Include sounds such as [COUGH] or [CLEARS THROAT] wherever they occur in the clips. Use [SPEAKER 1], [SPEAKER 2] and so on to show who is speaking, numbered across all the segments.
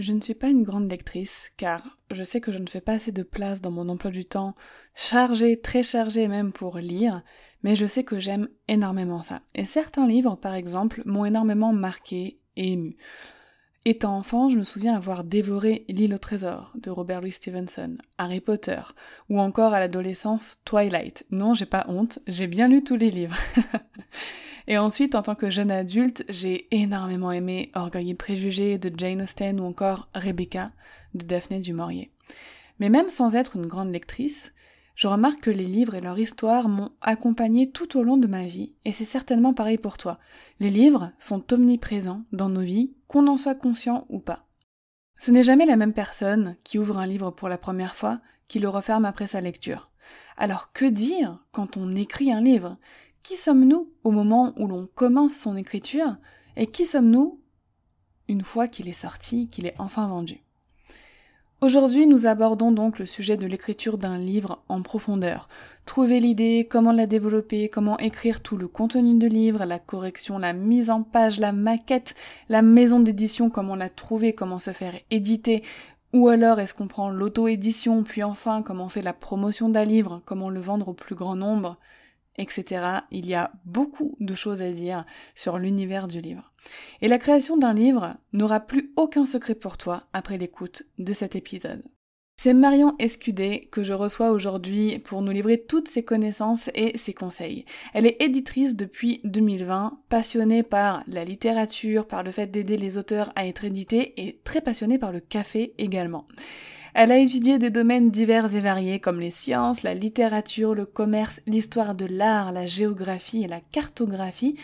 [SPEAKER 1] Je ne suis pas une grande lectrice car je sais que je ne fais pas assez de place dans mon emploi du temps, chargé, très chargé même pour lire, mais je sais que j'aime énormément ça. Et certains livres, par exemple, m'ont énormément marqué et ému. Étant enfant, je me souviens avoir dévoré L'île au trésor de Robert Louis Stevenson, Harry Potter, ou encore à l'adolescence Twilight. Non, j'ai pas honte, j'ai bien lu tous les livres. [LAUGHS] Et ensuite, en tant que jeune adulte, j'ai énormément aimé Orgueil et préjugés de Jane Austen ou encore Rebecca de Daphné du Maurier. Mais même sans être une grande lectrice, je remarque que les livres et leur histoire m'ont accompagnée tout au long de ma vie, et c'est certainement pareil pour toi. Les livres sont omniprésents dans nos vies, qu'on en soit conscient ou pas. Ce n'est jamais la même personne qui ouvre un livre pour la première fois qui le referme après sa lecture. Alors que dire quand on écrit un livre? Qui sommes-nous au moment où l'on commence son écriture et qui sommes-nous une fois qu'il est sorti, qu'il est enfin vendu? Aujourd'hui, nous abordons donc le sujet de l'écriture d'un livre en profondeur. Trouver l'idée, comment la développer, comment écrire tout le contenu de livre, la correction, la mise en page, la maquette, la maison d'édition, comment la trouver, comment se faire éditer, ou alors est-ce qu'on prend l'auto-édition, puis enfin comment on fait la promotion d'un livre, comment le vendre au plus grand nombre? Etc. Il y a beaucoup de choses à dire sur l'univers du livre. Et la création d'un livre n'aura plus aucun secret pour toi après l'écoute de cet épisode. C'est Marion Escudé que je reçois aujourd'hui pour nous livrer toutes ses connaissances et ses conseils. Elle est éditrice depuis 2020, passionnée par la littérature, par le fait d'aider les auteurs à être édités et très passionnée par le café également. Elle a étudié des domaines divers et variés comme les sciences, la littérature, le commerce, l'histoire de l'art, la géographie et la cartographie,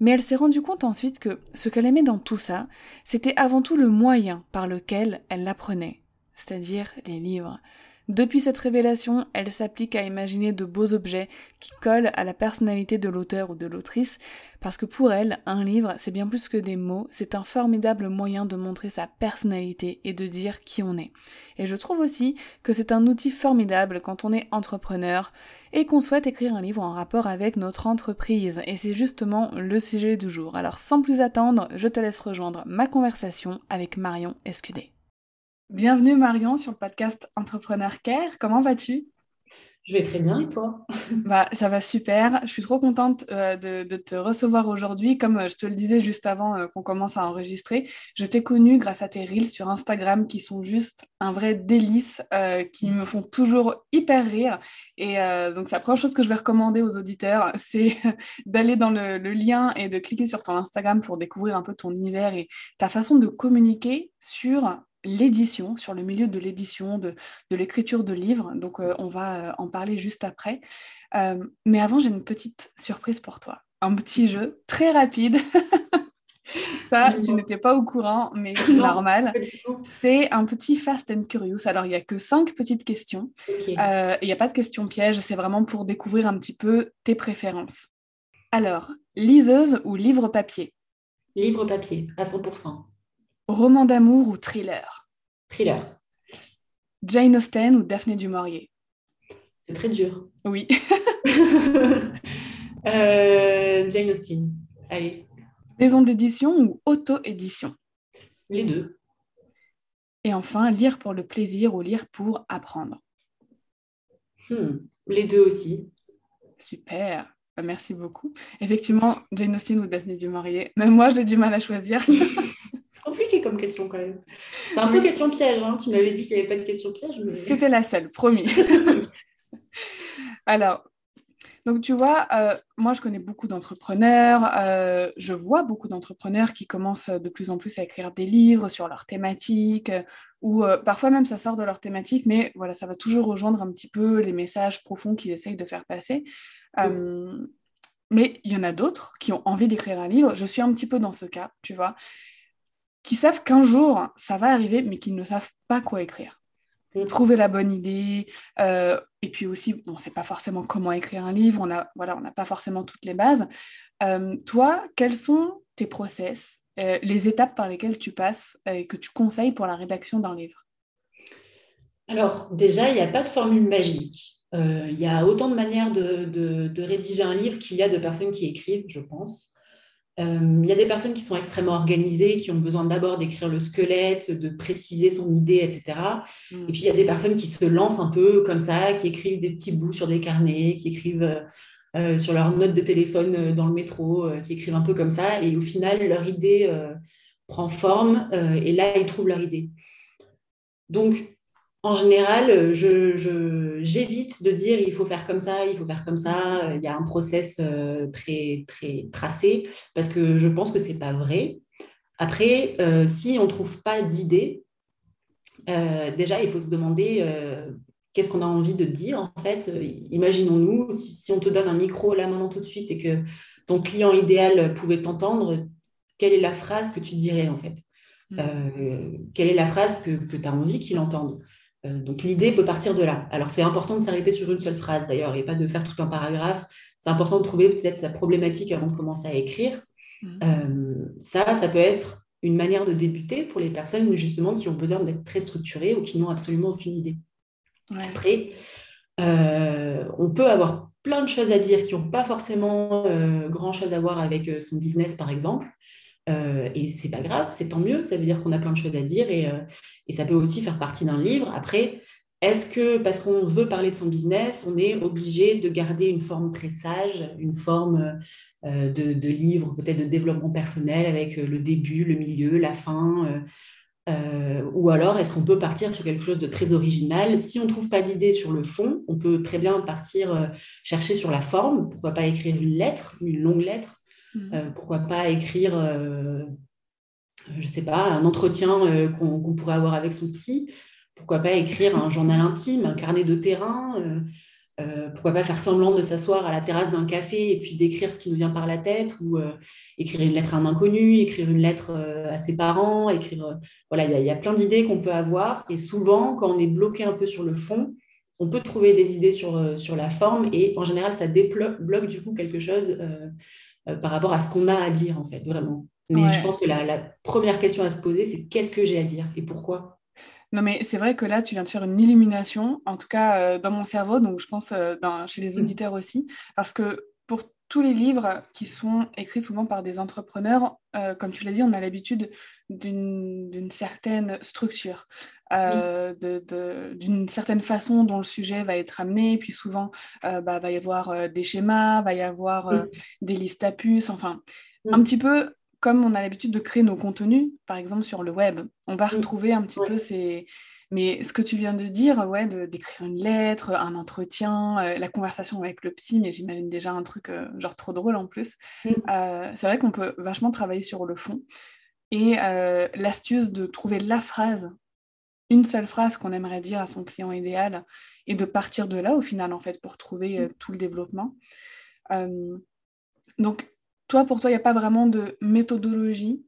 [SPEAKER 1] mais elle s'est rendue compte ensuite que ce qu'elle aimait dans tout ça, c'était avant tout le moyen par lequel elle l'apprenait, c'est-à-dire les livres. Depuis cette révélation, elle s'applique à imaginer de beaux objets qui collent à la personnalité de l'auteur ou de l'autrice, parce que pour elle, un livre, c'est bien plus que des mots, c'est un formidable moyen de montrer sa personnalité et de dire qui on est. Et je trouve aussi que c'est un outil formidable quand on est entrepreneur et qu'on souhaite écrire un livre en rapport avec notre entreprise. Et c'est justement le sujet du jour. Alors sans plus attendre, je te laisse rejoindre ma conversation avec Marion Escudé. Bienvenue Marion sur le podcast Entrepreneur Care. Comment vas-tu?
[SPEAKER 2] Je vais très bien et toi?
[SPEAKER 1] Bah, Ça va super. Je suis trop contente euh, de, te recevoir aujourd'hui. Comme euh, je te le disais juste avant euh, qu'on commence à enregistrer, je t'ai connue grâce à tes reels sur Instagram qui sont juste un vrai délice, qui me font toujours hyper rire. Et donc, c'est la première chose que je vais recommander aux auditeurs, [LAUGHS] c'est d'aller dans le, le lien et de cliquer sur ton Instagram pour découvrir un peu ton univers et ta façon de communiquer sur l'édition, sur le milieu de l'édition, de, l'écriture de livres. Donc, euh, on va euh, en parler juste après. Euh, mais avant, j'ai une petite surprise pour toi. Un petit jeu très rapide. [LAUGHS] Ça, tu n'étais pas au courant, mais [LAUGHS] c'est normal. C'est un petit Fast and Curious. Alors, il n'y a que cinq petites questions. Il n'y a pas de questions pièges. C'est vraiment pour découvrir un petit peu tes préférences. Alors, liseuse ou livre papier?
[SPEAKER 2] Livre papier, à 100%.
[SPEAKER 1] Roman d'amour ou thriller?
[SPEAKER 2] Thriller.
[SPEAKER 1] Jane Austen ou Daphné du Maurier?
[SPEAKER 2] C'est très dur.
[SPEAKER 1] Oui. [LAUGHS] [LAUGHS]
[SPEAKER 2] Euh, Jane Austen. Allez.
[SPEAKER 1] Maison d'édition ou auto-édition?
[SPEAKER 2] Les deux.
[SPEAKER 1] Et enfin, lire pour le plaisir ou lire pour apprendre?
[SPEAKER 2] Hmm, Les deux aussi.
[SPEAKER 1] Super. Bah, merci beaucoup. Effectivement, Jane Austen ou Daphné du Maurier. Même moi, j'ai du mal à choisir. [LAUGHS]
[SPEAKER 2] Compliqué comme question quand même. C'est un peu question piège. Hein. Tu m'avais dit qu'il n'y avait pas de question piège.
[SPEAKER 1] C'était la seule, promis. [LAUGHS] Alors, donc tu vois, euh, moi je connais beaucoup d'entrepreneurs, euh, je vois beaucoup d'entrepreneurs qui commencent de plus en plus à écrire des livres sur leur thématique, ou euh, parfois même ça sort de leur thématique, mais voilà, ça va toujours rejoindre un petit peu les messages profonds qu'ils essayent de faire passer. Mais il y en a d'autres qui ont envie d'écrire un livre. Je suis un petit peu dans ce cas, tu vois, qui savent qu'un jour, ça va arriver, mais qui ne savent pas quoi écrire. Mm. Trouver la bonne idée. Euh, et puis aussi, on ne sait pas forcément comment écrire un livre. On a, voilà, on n'a pas forcément toutes les bases. Euh, toi, quels sont tes process, euh, les étapes par lesquelles tu passes et que tu conseilles pour la rédaction d'un livre?
[SPEAKER 2] Alors, déjà, il n'y a pas de formule magique. Il y a autant de manières de, rédiger un livre qu'il y a de personnes qui écrivent, je pense. Euh, il y a des personnes qui sont extrêmement organisées, qui ont besoin d'abord d'écrire le squelette, de préciser son idée, etc. Mm. Et puis il y a des personnes qui se lancent un peu comme ça, qui écrivent des petits bouts sur des carnets, qui écrivent euh, sur leur note de téléphone dans le métro, qui écrivent un peu comme ça. Et au final, leur idée prend forme et là, ils trouvent leur idée. Donc, en général, euh, j'évite de dire il faut faire comme ça, il faut faire comme ça. Il y a un process euh, très, très tracé parce que je pense que ce n'est pas vrai. Après, euh, si on ne trouve pas d'idée, déjà, il faut se demander qu'est-ce qu'on a envie de dire. En fait, imaginons-nous, si, on te donne un micro là maintenant tout de suite et que ton client idéal pouvait t'entendre, quelle est la phrase que tu dirais en fait? Mmh. Quelle est la phrase que, que tu as envie qu'il entende? euh, donc l'idée peut partir de là. Alors c'est important de s'arrêter sur une seule phrase d'ailleurs et pas de faire tout un paragraphe. C'est important de trouver peut-être sa problématique avant de commencer à écrire. Mmh. Euh, ça, ça peut être une manière de débuter pour les personnes justement qui ont besoin d'être très structurées ou qui n'ont absolument aucune idée. Après, euh, on peut avoir plein de choses à dire qui n'ont pas forcément grand-chose à voir avec son business par exemple. Euh, et c'est pas grave, c'est tant mieux, ça veut dire qu'on a plein de choses à dire et, euh, et ça peut aussi faire partie d'un livre. Après, est-ce que parce qu'on veut parler de son business, on est obligé de garder une forme très sage, une forme euh, de, de, livre, peut-être de développement personnel avec le début, le milieu, la fin Ou alors est-ce qu'on peut partir sur quelque chose de très original? Si on ne trouve pas d'idée sur le fond, on peut très bien partir chercher sur la forme. Pourquoi pas écrire une lettre, une longue lettre Mmh. Euh, pourquoi pas écrire, euh, je ne sais pas, un entretien euh, qu'on pourrait avoir avec son psy Pourquoi pas écrire un journal intime, un carnet de terrain pourquoi pas faire semblant de s'asseoir à la terrasse d'un café et puis d'écrire ce qui nous vient par la tête ou écrire une lettre à un inconnu, écrire une lettre à ses parents, écrire voilà il y, a plein d'idées qu'on peut avoir et souvent quand on est bloqué un peu sur le fond, on peut trouver des idées sur, sur la forme et en général ça débloque du coup quelque chose euh, par rapport à ce qu'on a à dire, en fait, vraiment. Mais je pense que la, première question à se poser, c'est qu'est-ce que j'ai à dire et pourquoi?
[SPEAKER 1] Non, mais c'est vrai que là, tu viens de faire une illumination, en tout cas euh, dans mon cerveau, donc je pense euh, chez les mm. auditeurs aussi, parce que pour tous les livres qui sont écrits souvent par des entrepreneurs, comme tu l'as dit, on a l'habitude d'une certaine structure, d'une certaine façon dont le sujet va être amené, puis souvent, il bah, va y avoir des schémas, va y avoir des listes à puces, enfin, un petit peu comme on a l'habitude de créer nos contenus, par exemple sur le web. On va retrouver un petit peu ces, mais ce que tu viens de dire, ouais, d'écrire une lettre, un entretien, euh, la conversation avec le psy, mais j'imagine déjà un truc euh, genre trop drôle en plus. Mm. Euh, c'est vrai qu'on peut vachement travailler sur le fond. Et l'astuce de trouver la phrase, une seule phrase qu'on aimerait dire à son client idéal, et de partir de là au final, en fait, pour trouver mm. tout le développement. donc, toi, pour toi, il n'y a pas vraiment de méthodologie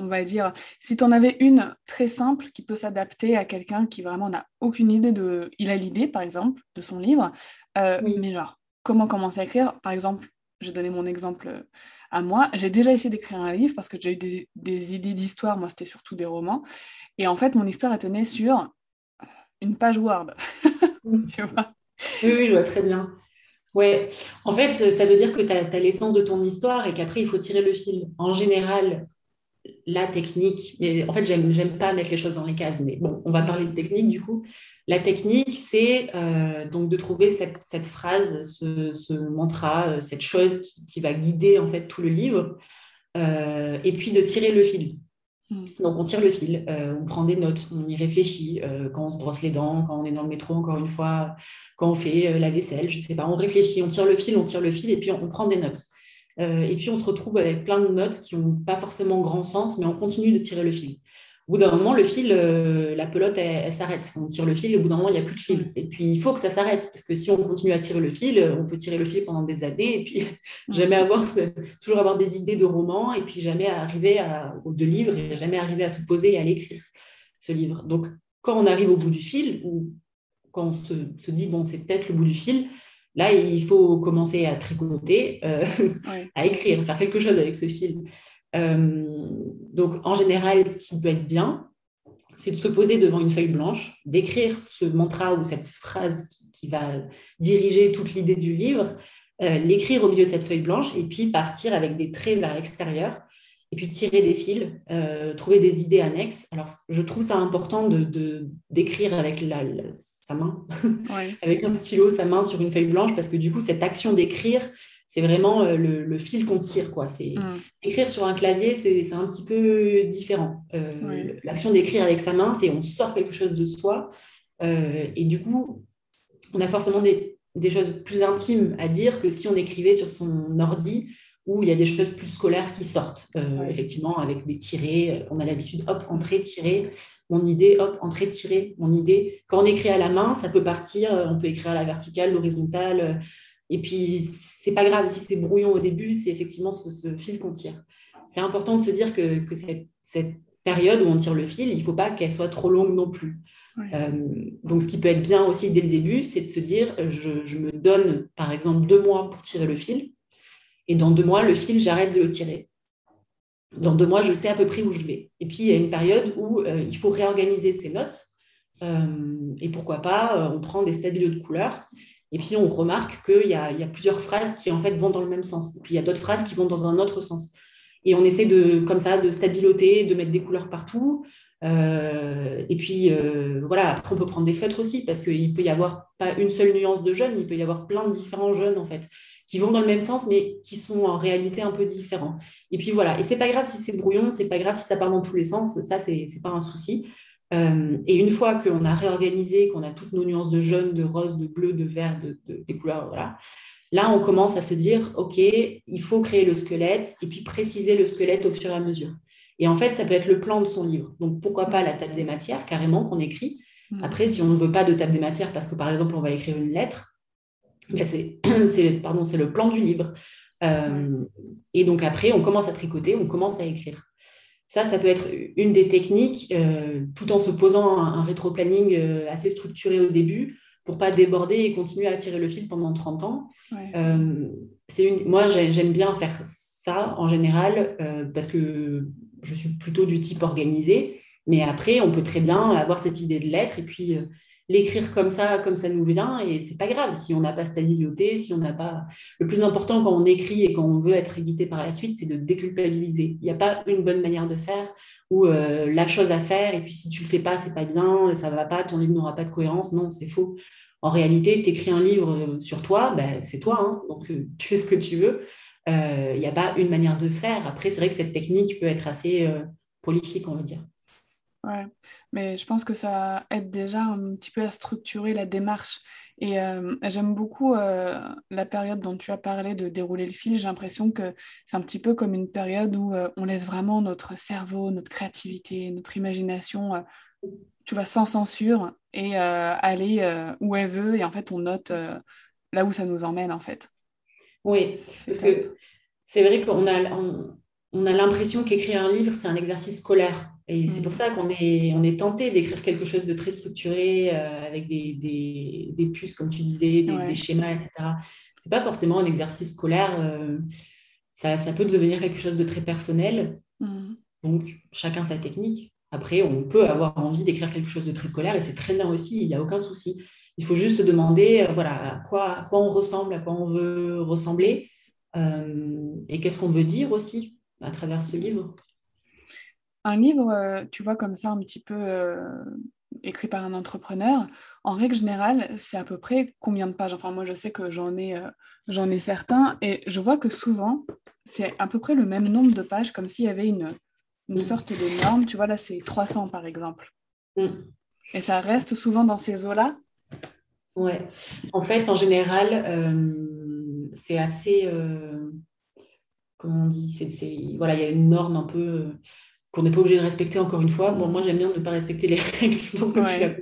[SPEAKER 1] on va dire, si tu en avais une très simple qui peut s'adapter à quelqu'un qui vraiment n'a aucune idée de... Il a l'idée, par exemple, de son livre, euh, mais genre, comment commencer à écrire? Par exemple, j'ai donné mon exemple à moi. J'ai déjà essayé d'écrire un livre parce que j'ai eu des, idées d'histoire, moi c'était surtout des romans. Et en fait, mon histoire, elle tenait sur une page Word. [LAUGHS]
[SPEAKER 2] tu vois? Oui, oui, je vois très bien. Ouais, en fait, ça veut dire que tu as l'essence de ton histoire et qu'après, il faut tirer le fil. En général, la technique, mais en fait, j'aime pas mettre les choses dans les cases, mais bon, on va parler de technique du coup. La technique, c'est euh, donc de trouver cette, phrase, ce, mantra, euh, cette chose qui, va guider en fait tout le livre, euh, et puis de tirer le fil. Hmm. Donc on tire le fil, on prend des notes, on y réfléchit quand on se brosse les dents, quand on est dans le métro, encore une fois, quand on fait la vaisselle, je sais pas, on réfléchit, on tire le fil, on tire le fil, et puis on prend des notes. Euh, et puis on se retrouve avec plein de notes qui n'ont pas forcément grand sens, mais on continue de tirer le fil. au bout d'un moment, le fil, euh, la pelote, elle, s'arrête. On tire le fil et au bout d'un moment, il n'y a plus de fil. Et puis, il faut que ça s'arrête parce que si on continue à tirer le fil, on peut tirer le fil pendant des années et puis [LAUGHS] jamais avoir, toujours avoir des idées de romans et puis jamais arriver à, de livres et jamais arriver à se poser et à l'écrire, ce livre. Donc, quand on arrive au bout du fil ou quand on se, dit, bon, c'est peut-être le bout du fil, là, il faut commencer à tricoter, euh, [LAUGHS] à écrire, faire quelque chose avec ce fil. Euh, donc, en général, ce qui peut être bien, c'est de se poser devant une feuille blanche, d'écrire ce mantra ou cette phrase qui, va diriger toute l'idée du livre, euh, l'écrire au milieu de cette feuille blanche et puis partir avec des traits vers l'extérieur et puis tirer des fils, euh, trouver des idées annexes. Alors, je trouve ça important de d'écrire avec la, sa main, [LAUGHS] avec un stylo, sa main sur une feuille blanche, parce que du coup, cette action d'écrire, c'est vraiment euh, le, fil qu'on tire. Quoi. C'est, mm. Écrire sur un clavier, c'est, un petit peu différent. Euh, l'action d'écrire avec sa main, c'est on sort quelque chose de soi. Euh, et du coup, on a forcément des, choses plus intimes à dire que si on écrivait sur son ordi, où il y a des choses plus scolaires qui sortent. Effectivement, avec des tirés, on a l'habitude, hop, entrée, tirée, mon idée, hop, entrée, tirée, mon idée. Quand on écrit à la main, ça peut partir, on peut écrire à la verticale, l'horizontale, et puis, c'est pas grave si c'est brouillon au début, c'est effectivement ce, fil qu'on tire. C'est important de se dire que, cette, période où on tire le fil, il ne faut pas qu'elle soit trop longue non plus. Euh, donc, ce qui peut être bien aussi dès le début, c'est de se dire, je, me donne par exemple deux mois pour tirer le fil, et dans deux mois, le fil, j'arrête de le tirer. Dans deux mois, je sais à peu près où je vais. Et puis, il y a une période où euh, il faut réorganiser ses notes. Euh, et pourquoi pas, on prend des stabilos de couleurs et puis, on remarque qu'il y, a, plusieurs phrases qui, en fait, vont dans le même sens. Et puis, il y a d'autres phrases qui vont dans un autre sens. Et on essaie de, comme ça, de stabiloter, de mettre des couleurs partout. Euh, et puis, euh, voilà, après, on peut prendre des feutres aussi, parce qu'il peut y avoir pas une seule nuance de jaune, il peut y avoir plein de différents jaunes, en fait, qui vont dans le même sens, mais qui sont en réalité un peu différents. Et puis, voilà. Et c'est pas grave si c'est brouillon, c'est pas grave si ça part dans tous les sens, ça, c'est pas un souci. Euh, et une fois qu'on a réorganisé, qu'on a toutes nos nuances de jaune, de rose, de bleu, de vert, de, des couleurs, voilà, là, on commence à se dire, OK, il faut créer le squelette et puis préciser le squelette au fur et à mesure. Et en fait, ça peut être le plan de son livre. Donc, pourquoi pas la table des matières, carrément, qu'on écrit. Mm. Après, si on ne veut pas de table des matières, parce que par exemple, on va écrire une lettre, [CLEARS THROAT] ben, [CLEARS THROAT] c'est le plan du livre. Euh, et donc, après, on commence à tricoter, on commence à écrire. Ça, ça peut être une des techniques, euh, tout en se posant un, rétro-planning euh, assez structuré au début pour pas déborder et continuer à tirer le fil pendant 30 ans. Euh, une... Moi, j'aime bien faire ça en général parce que je suis plutôt du type organisé. Mais après, on peut très bien avoir cette idée de lettre et puis l'écrire comme ça, comme ça nous vient, et c'est pas grave si on n'a pas stabiloté, si on n'a pas. Le plus important quand on écrit et quand on veut être édité par la suite, c'est de déculpabiliser. Il n'y a pas une bonne manière de faire ou euh, la chose à faire, et puis si tu le fais pas, c'est pas bien, ça va pas, ton livre n'aura pas de cohérence. Non, c'est faux. En réalité, tu écris un livre sur toi, ben, c'est toi, hein, donc euh, tu fais ce que tu veux. Il n'y a pas une manière de faire. Après, c'est vrai que cette technique peut être assez euh, prolifique, on va dire.
[SPEAKER 1] Ouais, mais je pense que ça aide déjà un petit peu à structurer la démarche. Et euh, j'aime beaucoup euh, la période dont tu as parlé de dérouler le fil. J'ai l'impression que c'est un petit peu comme une période où euh, on laisse vraiment notre cerveau, notre créativité, notre imagination, tu vois, sans censure et aller où elle veut. Et en fait, on note là où ça nous emmène, en fait.
[SPEAKER 2] Oui, parce que c'est vrai qu'on a, on a l'impression qu'écrire un livre, c'est un exercice scolaire. Et c'est pour mm. ça qu'on est, on est tenté d'écrire quelque chose de très structuré, euh, avec des, des, des, puces, comme tu disais, des, schémas, etc. Ce n'est pas forcément un exercice scolaire. Euh, ça, ça, peut devenir quelque chose de très personnel. Mm. Donc, chacun sa technique. Après, on peut avoir envie d'écrire quelque chose de très scolaire et c'est très bien aussi, il n'y a aucun souci. Il faut juste se demander euh, voilà, à, quoi, à quoi on ressemble, à quoi on veut ressembler et qu'est-ce qu'on veut dire aussi à travers ce livre.
[SPEAKER 1] Un livre, euh, tu vois, comme ça, un petit peu euh, écrit par un entrepreneur, en règle générale, c'est à peu près combien de pages? Enfin, moi, je sais que j'en ai, euh, j'en ai certains, et je vois que souvent, c'est à peu près le même nombre de pages, comme s'il y avait une, une mm. sorte de norme. Tu vois, là, c'est 300, par exemple. Mm. Et ça reste souvent dans ces eaux-là?
[SPEAKER 2] Ouais. En fait, en général, c'est assez comment on dit, c'est, voilà, il y a une norme un peu. qu'on n'est pas obligé de respecter encore une fois. Bon, moi, j'aime bien ne pas respecter les [LAUGHS] règles, je pense que tu l'as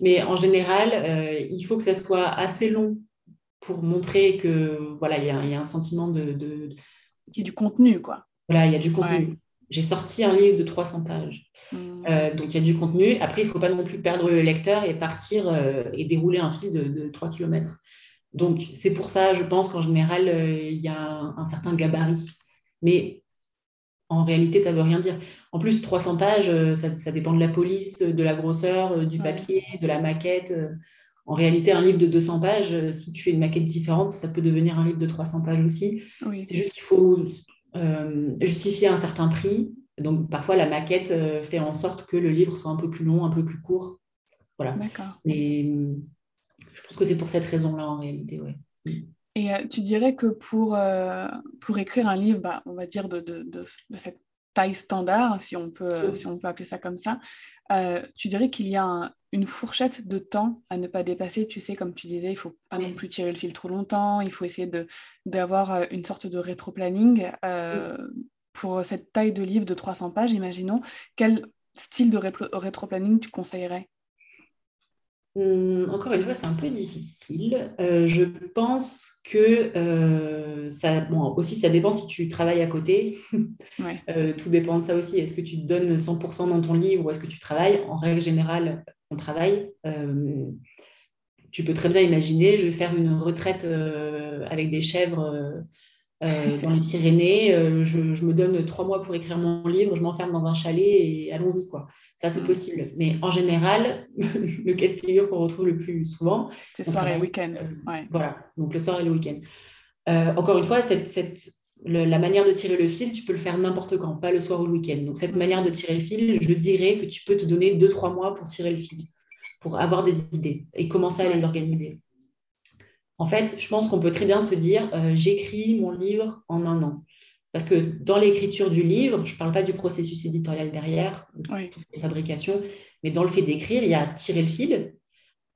[SPEAKER 2] Mais en général, euh, il faut que ça soit assez long pour montrer que voilà, il y, a un sentiment de, de...
[SPEAKER 1] Il y a du contenu, quoi.
[SPEAKER 2] Voilà, il y a du contenu. J'ai sorti un livre de 300 pages. Hmm. Euh, donc, il y a du contenu. Après, il ne faut pas non plus perdre le lecteur et partir euh, et dérouler un fil de, de 3 km. Donc, c'est pour ça, je pense qu'en général, il y a un, un, certain gabarit. Mais en réalité, ça ne veut rien dire. En plus, 300 pages, euh, ça, dépend de la police, de la grosseur, euh, du papier, de la maquette. Euh. En réalité, un livre de 200 pages, si tu fais une maquette différente, ça peut devenir un livre de 300 pages aussi. C'est juste qu'il faut justifier un certain prix. Donc, parfois, la maquette fait en sorte que le livre soit un peu plus long, un peu plus court. Voilà. Mais je pense que c'est pour cette raison-là, en réalité, ouais.
[SPEAKER 1] Et euh, tu dirais que pour, euh, pour écrire un livre, bah, on va dire de, de, de, cette taille standard, si on peut, si on peut appeler ça comme ça, euh, tu dirais qu'il y a une fourchette de temps à ne pas dépasser. Tu sais, comme tu disais, il ne faut pas non plus tirer le fil trop longtemps, il faut essayer d'avoir une sorte de rétro-planning. Pour cette taille de livre de 300 pages, imaginons, quel style de rétro-planning tu conseillerais?
[SPEAKER 2] Encore une fois, c'est un peu difficile. Euh, je pense que euh, ça, bon, aussi, ça dépend si tu travailles à côté. [LAUGHS] Euh, tout dépend de ça aussi. Est-ce que tu te donnes 100% dans ton livre ou est-ce que tu travailles? En règle générale, on travaille. tu peux très bien imaginer, je vais faire une retraite avec des chèvres euh, dans les Pyrénées. Euh, je, me donne trois mois pour écrire mon livre, je m'enferme dans un chalet et allons-y. quoi. Ça, c'est mm. possible. Mais en général, [LAUGHS] le cas de figure qu'on retrouve le plus souvent,
[SPEAKER 1] c'est soir et week-end.
[SPEAKER 2] Euh, voilà, donc le soir et le week-end. encore une fois, cette, cette, la manière de tirer le fil, tu peux le faire n'importe quand, pas le soir ou le week-end. Donc, cette manière de tirer le fil, je dirais que tu peux te donner deux, trois mois pour tirer le fil, pour avoir des idées et commencer à les organiser. En fait, je pense qu'on peut très bien se dire, euh, j'écris mon livre en un an. Parce que dans l'écriture du livre, je ne parle pas du processus éditorial derrière, de toutes les fabrications, mais dans le fait d'écrire, il y a tirer le fil,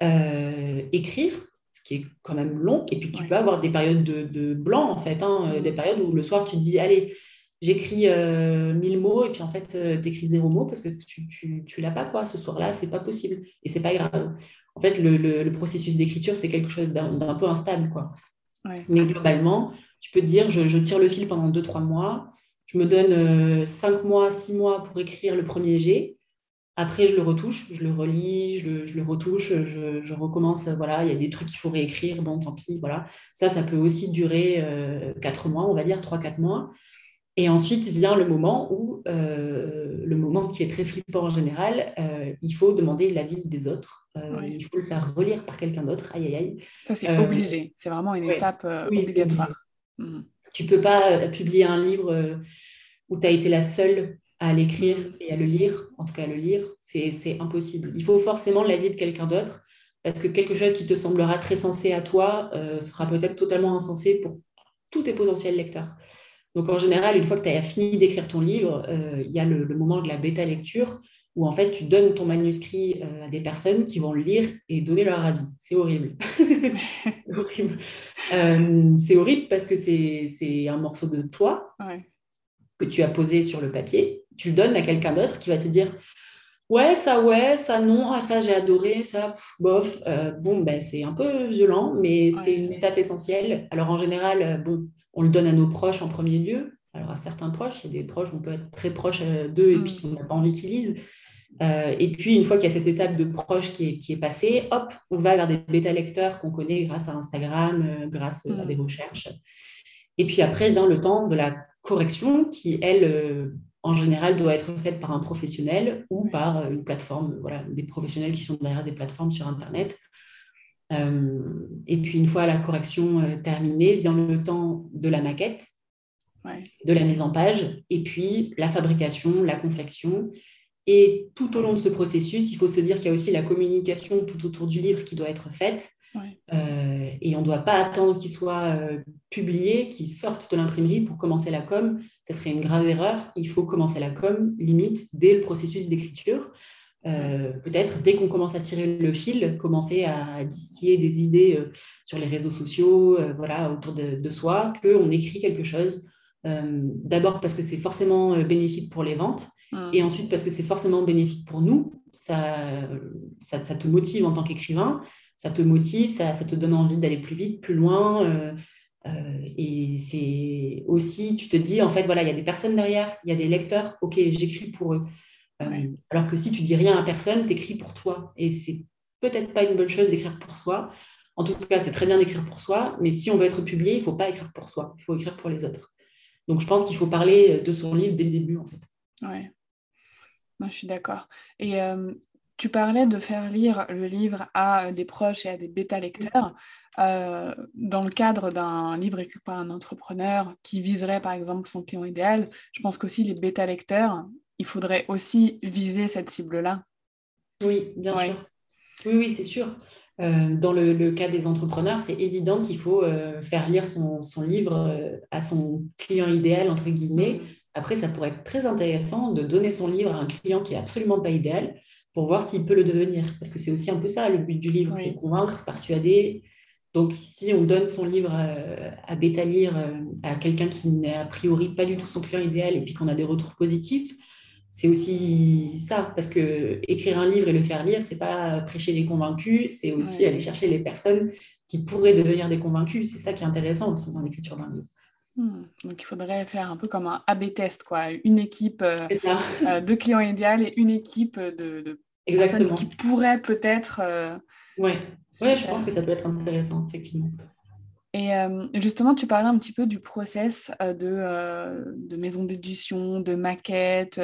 [SPEAKER 2] euh, écrire, ce qui est quand même long, et puis tu peux avoir des périodes de, blanc, en fait, hein, euh, des périodes où le soir, tu te dis, allez, j'écris mille mots, et puis en fait, tu écris zéro mot parce que tu ne l'as pas, quoi, ce soir-là, c'est pas possible, et c'est pas grave en fait, le, processus d'écriture, c'est quelque chose d'un peu instable. Quoi. Mais globalement, tu peux te dire, je, tire le fil pendant 2-3 mois, je me donne 5 euh, mois, 6 mois pour écrire le premier G. Après, je le retouche, je le relis, je, le retouche, je, recommence. Voilà, il y a des trucs qu'il faut réécrire, bon, tant pis. Voilà. Ça, ça peut aussi durer 4 euh, mois, on va dire, 3-4 mois. Et ensuite vient le moment où, euh, le moment qui est très flippant en général, euh, il faut demander l'avis des autres. Euh, il faut le faire relire par quelqu'un d'autre. Aïe, aïe, aïe.
[SPEAKER 1] Ça, c'est obligé. C'est vraiment une étape obligatoire.
[SPEAKER 2] Mm. Tu ne peux pas publier un livre où tu as été la seule à l'écrire et à le lire, en tout cas à le lire. C'est impossible. Il faut forcément l'avis de quelqu'un d'autre parce que quelque chose qui te semblera très sensé à toi sera peut-être totalement insensé pour tous tes potentiels lecteurs. Donc en général, une fois que tu as fini d'écrire ton livre, euh, il y a le, moment de la bêta lecture où en fait tu donnes ton manuscrit euh, à des personnes qui vont le lire et donner leur avis. C'est horrible. [LAUGHS] c'est horrible. Euh, c'est horrible parce que c'est un morceau de toi que tu as posé sur le papier. Tu le donnes à quelqu'un d'autre qui va te dire Ouais, ça, ouais, ça, non, ah, ça, j'ai adoré, ça, bof. bon, ben, c'est un peu violent, mais c'est une étape essentielle. Alors, en général, bon, on le donne à nos proches en premier lieu. Alors, à certains proches, il y a des proches, on peut être très proche euh, d'eux et mm. puis on n'a pas envie qu'ils lisent. Euh, et puis, une fois qu'il y a cette étape de proche qui est, passée, hop, on va vers des bêta-lecteurs qu'on connaît grâce à Instagram, euh, grâce à des mm. recherches. Et puis après vient le temps de la correction qui, elle, en général, doit être faite par un professionnel ou par une plateforme, voilà, des professionnels qui sont derrière des plateformes sur Internet euh, et puis une fois la correction euh, terminée, vient le temps de la maquette, de la mise en page, et puis la fabrication, la confection. Et tout au long de ce processus, il faut se dire qu'il y a aussi la communication tout autour du livre qui doit être faite. Euh, et on ne doit pas attendre qu'il soit publié, qu'il sorte de l'imprimerie pour commencer la com. Ce serait une grave erreur. Il faut commencer la com, limite, dès le processus d'écriture. Euh, peut-être dès qu'on commence à tirer le fil, commencer à distiller des idées euh, sur les réseaux sociaux, euh, voilà, autour de, de soi, qu'on écrit quelque chose. D'abord parce que c'est forcément bénéfique pour les ventes, Hmm. Et ensuite, parce que c'est forcément bénéfique pour nous, ça, ça, te motive en tant qu'écrivain, ça te motive, ça, ça, te donne envie d'aller plus vite, plus loin. Euh, euh, et c'est aussi, tu te dis, en fait, voilà, il y a des personnes derrière, il y a des lecteurs, ok, j'écris pour eux. Euh, alors que si tu dis rien à personne, tu écris pour toi. Et c'est peut-être pas une bonne chose d'écrire pour soi. En tout cas, c'est très bien d'écrire pour soi, mais si on veut être publié, il ne faut pas écrire pour soi, il faut écrire pour les autres. Donc je pense qu'il faut parler de son livre dès le début, en fait.
[SPEAKER 1] Ouais. je suis d'accord. Et euh, tu parlais de faire lire le livre à des proches et à des bêta-lecteurs. Euh, dans le cadre d'un livre écrit par un entrepreneur qui viserait par exemple son client idéal, je pense qu'aussi les bêta-lecteurs, il faudrait aussi viser cette cible-là.
[SPEAKER 2] Oui, bien sûr. Oui, oui, c'est sûr. Euh, dans le, cas des entrepreneurs, c'est évident qu'il faut euh, faire lire son, livre à son client idéal, entre guillemets. Après, ça pourrait être très intéressant de donner son livre à un client qui n'est absolument pas idéal pour voir s'il peut le devenir. Parce que c'est aussi un peu ça le but du livre, c'est convaincre, persuader. Donc, si on donne son livre euh, à, bêta lire euh, à quelqu'un qui n'est a priori pas du tout son client idéal et puis qu'on a des retours positifs, c'est aussi ça. Parce que écrire un livre et le faire lire, c'est pas prêcher les convaincus, c'est aussi aller chercher les personnes qui pourraient devenir des convaincus. C'est ça qui est intéressant aussi dans l'écriture d'un livre.
[SPEAKER 1] Hmm. Donc il faudrait faire un peu comme un A-B test, quoi. Une équipe euh, euh, de clients idéal et une équipe de, personnes qui pourraient peut-être.
[SPEAKER 2] Euh, oui, ouais, je pense que ça peut être intéressant, effectivement.
[SPEAKER 1] Et justement, tu parlais un petit peu du process de, de maison d'édition, de maquette.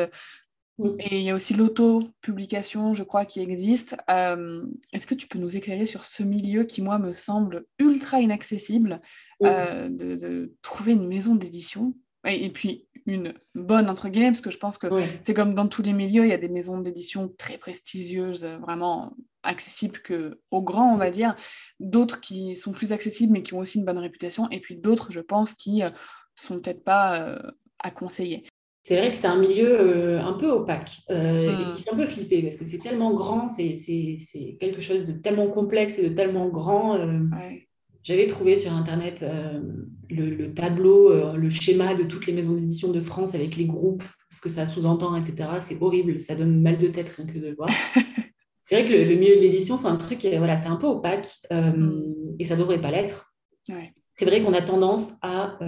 [SPEAKER 1] Et il y a aussi l'auto-publication, je crois, qui existe. Euh, est-ce que tu peux nous éclairer sur ce milieu qui, moi, me semble ultra inaccessible euh, de, trouver une maison d'édition? Et, puis une bonne, entre guillemets, parce que je pense que c'est comme dans tous les milieux, il y a des maisons d'édition très prestigieuses, vraiment accessibles que aux grands, on va dire. D'autres qui sont plus accessibles, mais qui ont aussi une bonne réputation. Et puis d'autres, je pense, qui euh, sont peut-être pas à conseiller
[SPEAKER 2] c'est vrai que c'est un milieu euh, un peu opaque euh, et hmm. qui fait un peu flipper parce que c'est tellement grand, c'est quelque chose de tellement complexe et de tellement grand. Euh. J'avais trouvé sur Internet le, tableau, le schéma de toutes les maisons d'édition de France avec les groupes, ce que ça sous-entend, etc. C'est horrible, ça donne mal de tête rien que de le voir. [LAUGHS] c'est vrai que le, milieu de l'édition, c'est un truc, voilà, c'est un peu opaque hmm. et ça ne devrait pas l'être. C'est vrai qu'on a tendance à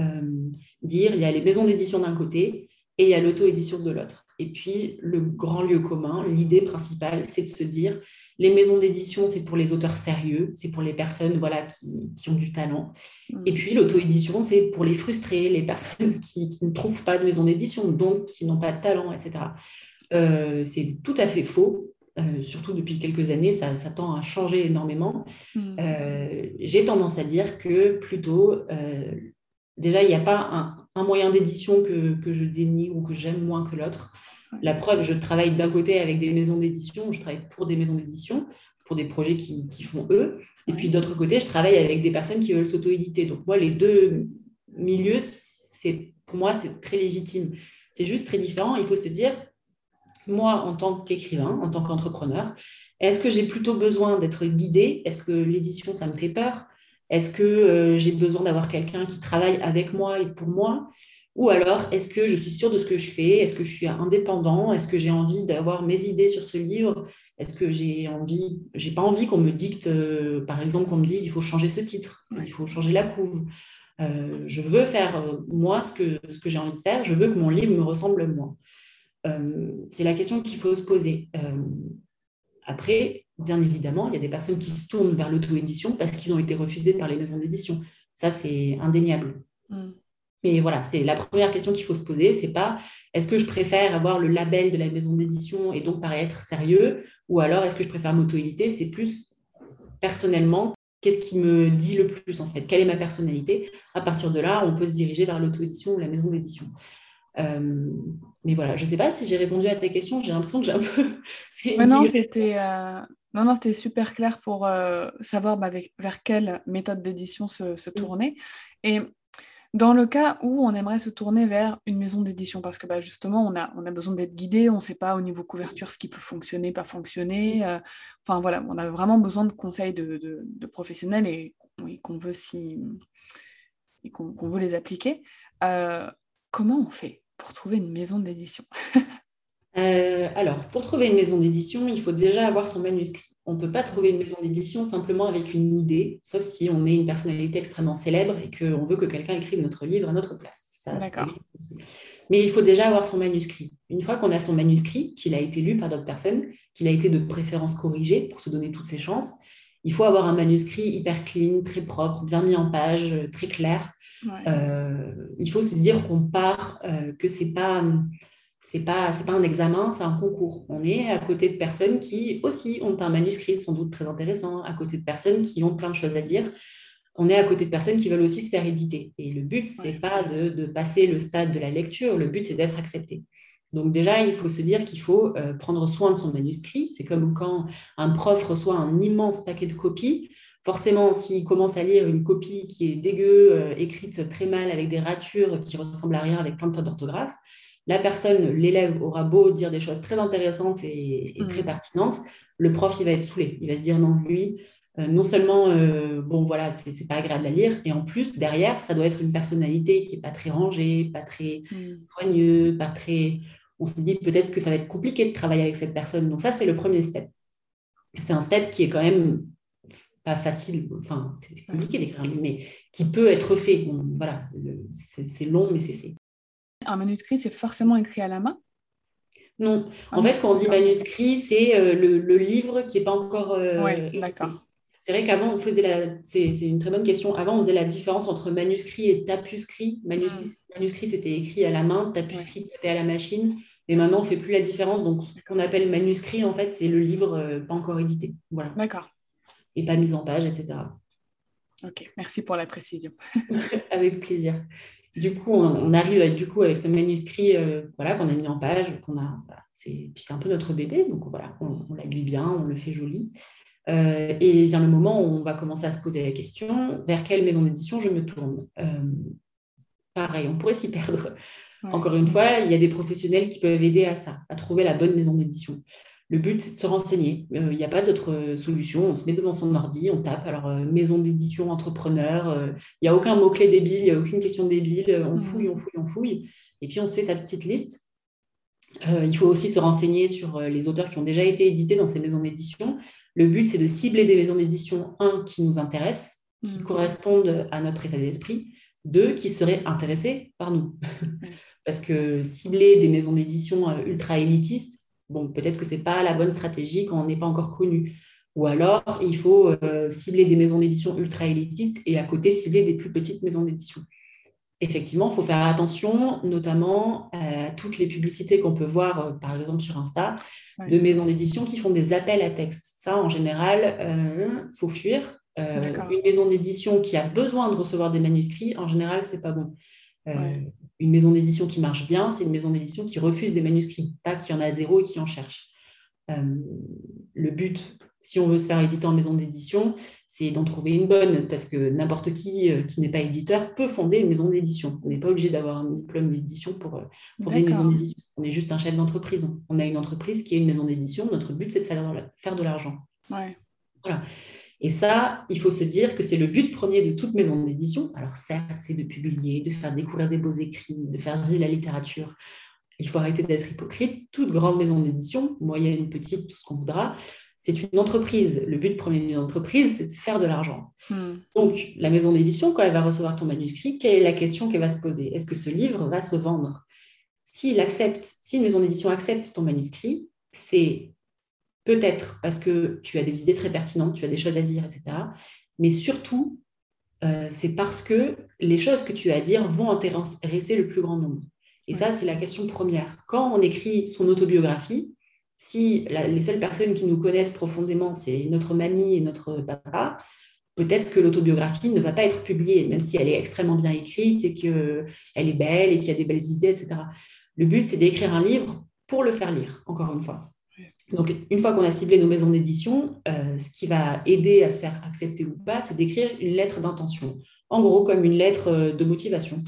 [SPEAKER 2] dire il y a les maisons d'édition d'un côté et il y a l'auto-édition de l'autre. Et puis, le grand lieu commun, l'idée principale, c'est de se dire, les maisons d'édition, c'est pour les auteurs sérieux, c'est pour les personnes voilà, qui, ont du talent. Mm. Et puis, l'auto-édition, c'est pour les frustrés, les personnes [LAUGHS] qui, ne trouvent pas de maison d'édition, donc qui n'ont pas de talent, etc. Euh, c'est tout à fait faux. Euh, surtout depuis quelques années, ça, tend à changer énormément. Mm. Euh, j'ai tendance à dire que plutôt, déjà, il n'y a pas un, un moyen d'édition que, que, je dénie ou que j'aime moins que l'autre. La preuve, je travaille d'un côté avec des maisons d'édition, je travaille pour des maisons d'édition, pour des projets qui, qui font eux. Et puis d'autre côté, je travaille avec des personnes qui veulent s'auto-éditer. Donc moi, les deux milieux, c'est pour moi, c'est très légitime. C'est juste très différent. Il faut se dire, moi, en tant qu'écrivain, en tant qu'entrepreneur, est-ce que j'ai plutôt besoin d'être guidée? Est-ce que l'édition, ça me fait peur? Est-ce que euh, j'ai besoin d'avoir quelqu'un qui travaille avec moi et pour moi? Ou alors, est-ce que je suis sûre de ce que je fais? Est-ce que je suis indépendant? Est-ce que j'ai envie d'avoir mes idées sur ce livre? Est-ce que j'ai envie, j'ai pas envie qu'on me dicte, euh, par exemple, qu'on me dise il faut changer ce titre, il faut changer la couve. Euh, je veux faire moi ce que, ce que j'ai envie de faire, je veux que mon livre me ressemble moi. c'est la question qu'il faut se poser. après, bien évidemment, il y a des personnes qui se tournent vers l'auto-édition parce qu'ils ont été refusés par les maisons d'édition. Ça, c'est indéniable. Mm. Mais voilà, c'est la première question qu'il faut se poser, c'est pas est-ce que je préfère avoir le label de la maison d'édition et donc paraître sérieux, ou alors est-ce que je préfère m'auto-éditer? C'est plus personnellement, qu'est-ce qui me dit le plus en fait? Quelle est ma personnalité? À partir de là, on peut se diriger vers l'auto-édition ou la maison d'édition. Euh, mais voilà, je ne sais pas si j'ai répondu à ta question, j'ai l'impression que j'ai un peu [LAUGHS]
[SPEAKER 1] fait une Non, c'était euh, non, non, c'était super clair pour euh, savoir bah, vers quelle méthode d'édition se, se, tourner. Et dans le cas où on aimerait se tourner vers une maison d'édition, parce que bah, justement, on a, on a besoin d'être guidé, on ne sait pas au niveau couverture ce qui peut fonctionner, pas fonctionner. Euh, enfin voilà, on a vraiment besoin de conseils de, de, professionnels et, qu'on veut, si, et qu'on veut les appliquer. Euh, comment on fait pour trouver une maison d'édition? [LAUGHS]
[SPEAKER 2] Alors, pour trouver une maison d'édition, il faut déjà avoir son manuscrit. On ne peut pas trouver une maison d'édition simplement avec une idée, sauf si on est une personnalité extrêmement célèbre et qu'on veut que quelqu'un écrive notre livre à notre place.
[SPEAKER 1] D'accord.
[SPEAKER 2] Mais il faut déjà avoir son manuscrit. Une fois qu'on a son manuscrit, qu'il a été lu par d'autres personnes, qu'il a été de préférence corrigé pour se donner toutes ses chances, il faut avoir un manuscrit hyper clean, très propre, bien mis en page, très clair. Euh, il faut se dire qu'on part, euh, que c'est pas c'est pas c'est pas un examen, c'est un concours. On est à côté de personnes qui aussi ont un manuscrit sans doute très intéressant, à côté de personnes qui ont plein de choses à dire on est à côté de personnes qui veulent aussi se faire éditer. Et le but, ce n'est pas de, passer le stade de la lecture, le but, c'est d'être accepté. Donc déjà, il faut se dire qu'il faut euh, prendre soin de son manuscrit. C'est comme quand un prof reçoit un immense paquet de copies. Forcément, s'il commence à lire une copie qui est dégueu, euh, écrite très mal, avec des ratures qui ressemblent à rien, avec plein de fautes d'orthographe, la personne, l'élève, aura beau dire des choses très intéressantes et, très mmh. pertinentes, le prof, il va être saoulé. Il va se dire non, lui, euh, non seulement, euh, bon, voilà, c'est pas agréable à lire, et en plus, derrière, ça doit être une personnalité qui n'est pas très rangée, pas très mm. soigneux, pas très. On se dit peut-être que ça va être compliqué de travailler avec cette personne. Donc, ça, c'est le premier step. C'est un step qui est quand même pas facile, enfin, c'est compliqué d'écrire un livre, mais qui peut être fait. voilà, c'est long, mais c'est fait.
[SPEAKER 1] Un manuscrit, c'est forcément écrit à la main?
[SPEAKER 2] Non. En ah fait, quand on dit manuscrit, c'est euh, le, livre qui n'est pas encore.
[SPEAKER 1] oui, d'accord.
[SPEAKER 2] C'est vrai qu'avant, on faisait la. C'est une très bonne question. Avant, on faisait la différence entre manuscrit et tapuscrit. Manuscrit, mm. manuscrit c'était écrit à la main, tapuscrit, c'était à la machine. Et maintenant, on ne fait plus la différence. Donc, ce qu'on appelle manuscrit, en fait, c'est le livre euh, pas encore édité. Voilà.
[SPEAKER 1] D'accord.
[SPEAKER 2] Et pas mis en page, etc.
[SPEAKER 1] Ok, merci pour la précision. [LAUGHS]
[SPEAKER 2] avec plaisir. Du coup, on, arrive du coup avec ce manuscrit euh, voilà, qu'on a mis en page, qu'on a. c'est, puis c'est un peu notre bébé, donc voilà, on, on l'habille bien, on le fait joli. Euh, et vient le moment où on va commencer à se poser la question vers quelle maison d'édition je me tourne? Euh, pareil, on pourrait s'y perdre. Encore une fois, il y a des professionnels qui peuvent aider à ça, à trouver la bonne maison d'édition. Le but, c'est de se renseigner. Euh, il n'y a pas d'autre solution. On se met devant son ordi, on tape. Alors, maison d'édition, entrepreneur. Il n'y a aucun mot-clé débile, il n'y a aucune question débile. On fouille, on fouille, on fouille. Et puis, on se fait sa petite liste. il faut aussi se renseigner sur les auteurs qui ont déjà été édités dans ces maisons d'édition le but, c'est de cibler des maisons d'édition, un, qui nous intéressent, qui mm. correspondent à notre état d'esprit, deux, qui seraient intéressés par nous. [LAUGHS] Parce que cibler des maisons d'édition euh, ultra élitistes, bon, peut-être que ce n'est pas la bonne stratégie quand on n'est pas encore connu. Ou alors, il faut euh, cibler des maisons d'édition ultra élitistes et à côté cibler des plus petites maisons d'édition effectivement, il faut faire attention, notamment à toutes les publicités qu'on peut voir, euh, par exemple sur Insta, de maisons d'édition qui font des appels à texte. Ça, en général, il euh, faut fuir. Une maison d'édition qui a besoin de recevoir des manuscrits, en général, c'est pas bon. Une maison d'édition qui marche bien, c'est une maison d'édition qui refuse des manuscrits, pas qui en a zéro et qui en cherche. le but, si on veut se faire éditer en maison d'édition, c'est d'en trouver une bonne, parce que n'importe qui euh, qui n'est pas éditeur peut fonder une maison d'édition. On n'est pas obligé d'avoir un diplôme d'édition pour euh, fonder une maison d'édition. On est juste un chef d'entreprise. On a une entreprise qui est une maison d'édition. Notre but, c'est de faire, de l'argent. Voilà. Et ça, il faut se dire que c'est le but premier de toute maison d'édition. Alors certes, c'est de publier, de faire découvrir des beaux écrits, de faire vivre la littérature. Il faut arrêter d'être hypocrite. Toute grande maison d'édition, moyenne, petite, tout ce qu'on voudra, c'est une entreprise. Le but premier d'une entreprise, c'est de faire de l'argent. Hmm. Donc, la maison d'édition, quand elle va recevoir ton manuscrit, quelle est la question qu'elle va se poser? Est-ce que ce livre va se vendre? S'il accepte, si une maison d'édition accepte ton manuscrit, c'est peut-être parce que tu as des idées très pertinentes, tu as des choses à dire, etc. Mais surtout, euh, c'est parce que les choses que tu as à dire vont intéresser le plus grand nombre. Et ça, c'est la question première. Quand on écrit son autobiographie, si les seules personnes qui nous connaissent profondément, c'est notre mamie et notre papa, peut-être que l'autobiographie ne va pas être publiée, même si elle est extrêmement bien écrite et qu'elle est belle et qu'il y a des belles idées, etc. Le but, c'est d'écrire un livre pour le faire lire, encore une fois. Donc, une fois qu'on a ciblé nos maisons d'édition, euh, ce qui va aider à se faire accepter ou pas, c'est d'écrire une lettre d'intention. En gros, comme une lettre euh, de motivation.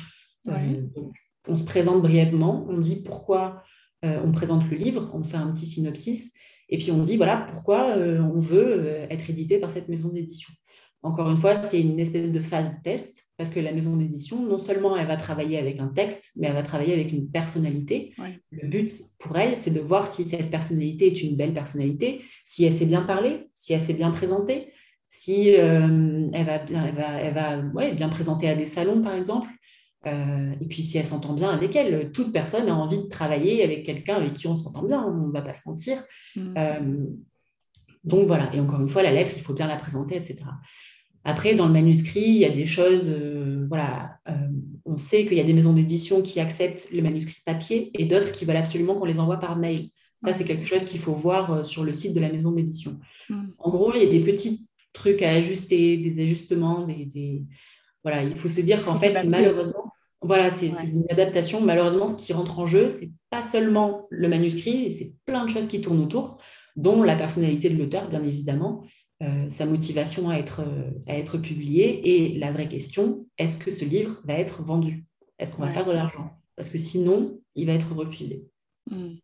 [SPEAKER 2] Euh, on se présente brièvement, on dit pourquoi euh, on présente le livre, on fait un petit synopsis, et puis on dit voilà pourquoi on veut être édité par cette maison d'édition. Encore une fois, c'est une espèce de phase test parce que la maison d'édition, non seulement elle va travailler avec un texte, mais elle va travailler avec une personnalité. Le but pour elle, c'est de voir si cette personnalité est une belle personnalité, si elle sait bien parler, si elle sait bien présenter, si euh, elle va, elle va, elle va bien présenter à des salons, par exemple. Euh, et puis si elle s'entend bien avec elle, toute personne a envie de travailler avec quelqu'un avec qui on s'entend bien, on ne va pas se mentir. Mm. Euh, donc voilà, et encore une fois, la lettre, il faut bien la présenter, etc. Après, dans le manuscrit, il y a des choses, euh, voilà, on sait qu'il y a des maisons d'édition qui acceptent le manuscrit papier et d'autres qui veulent absolument qu'on les envoie par mail. Ça, c'est quelque chose qu'il faut voir sur le site de la maison d'édition. Mm. En gros, il y a des petits trucs à ajuster, des ajustements, des, voilà, il faut se dire qu'en fait, malheureusement, voilà, c'est une adaptation. Malheureusement, ce qui rentre en jeu, c'est pas seulement le manuscrit, c'est plein de choses qui tournent autour, dont la personnalité de l'auteur, bien évidemment, euh, sa motivation à être, à être publié, et la vraie question, est-ce que ce livre va être vendu? Est-ce qu'on va faire de l'argent? Parce que sinon, il va être refusé.
[SPEAKER 1] Hmm.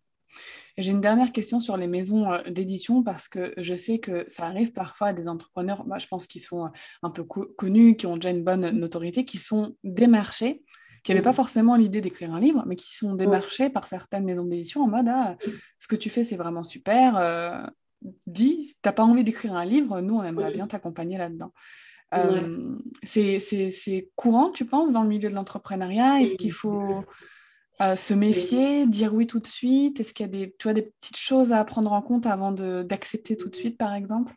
[SPEAKER 1] J'ai une dernière question sur les maisons euh, d'édition parce que je sais que ça arrive parfois à des entrepreneurs, bah, je pense qu'ils sont un peu connus, qui ont déjà une bonne notoriété, qui sont démarchés qui n'avaient pas forcément l'idée d'écrire un livre, mais qui sont démarchés par certaines maisons d'édition en mode ah, ce que tu fais, c'est vraiment super. Euh, dis, tu n'as pas envie d'écrire un livre, nous, on aimerait bien t'accompagner là-dedans. Euh, c'est courant, tu penses, dans le milieu de l'entrepreneuriat? Est-ce qu'il faut euh, se méfier, dire oui tout de suite? Est-ce qu'il y a des, tu vois, des petites choses à prendre en compte avant d'accepter tout de suite, par exemple?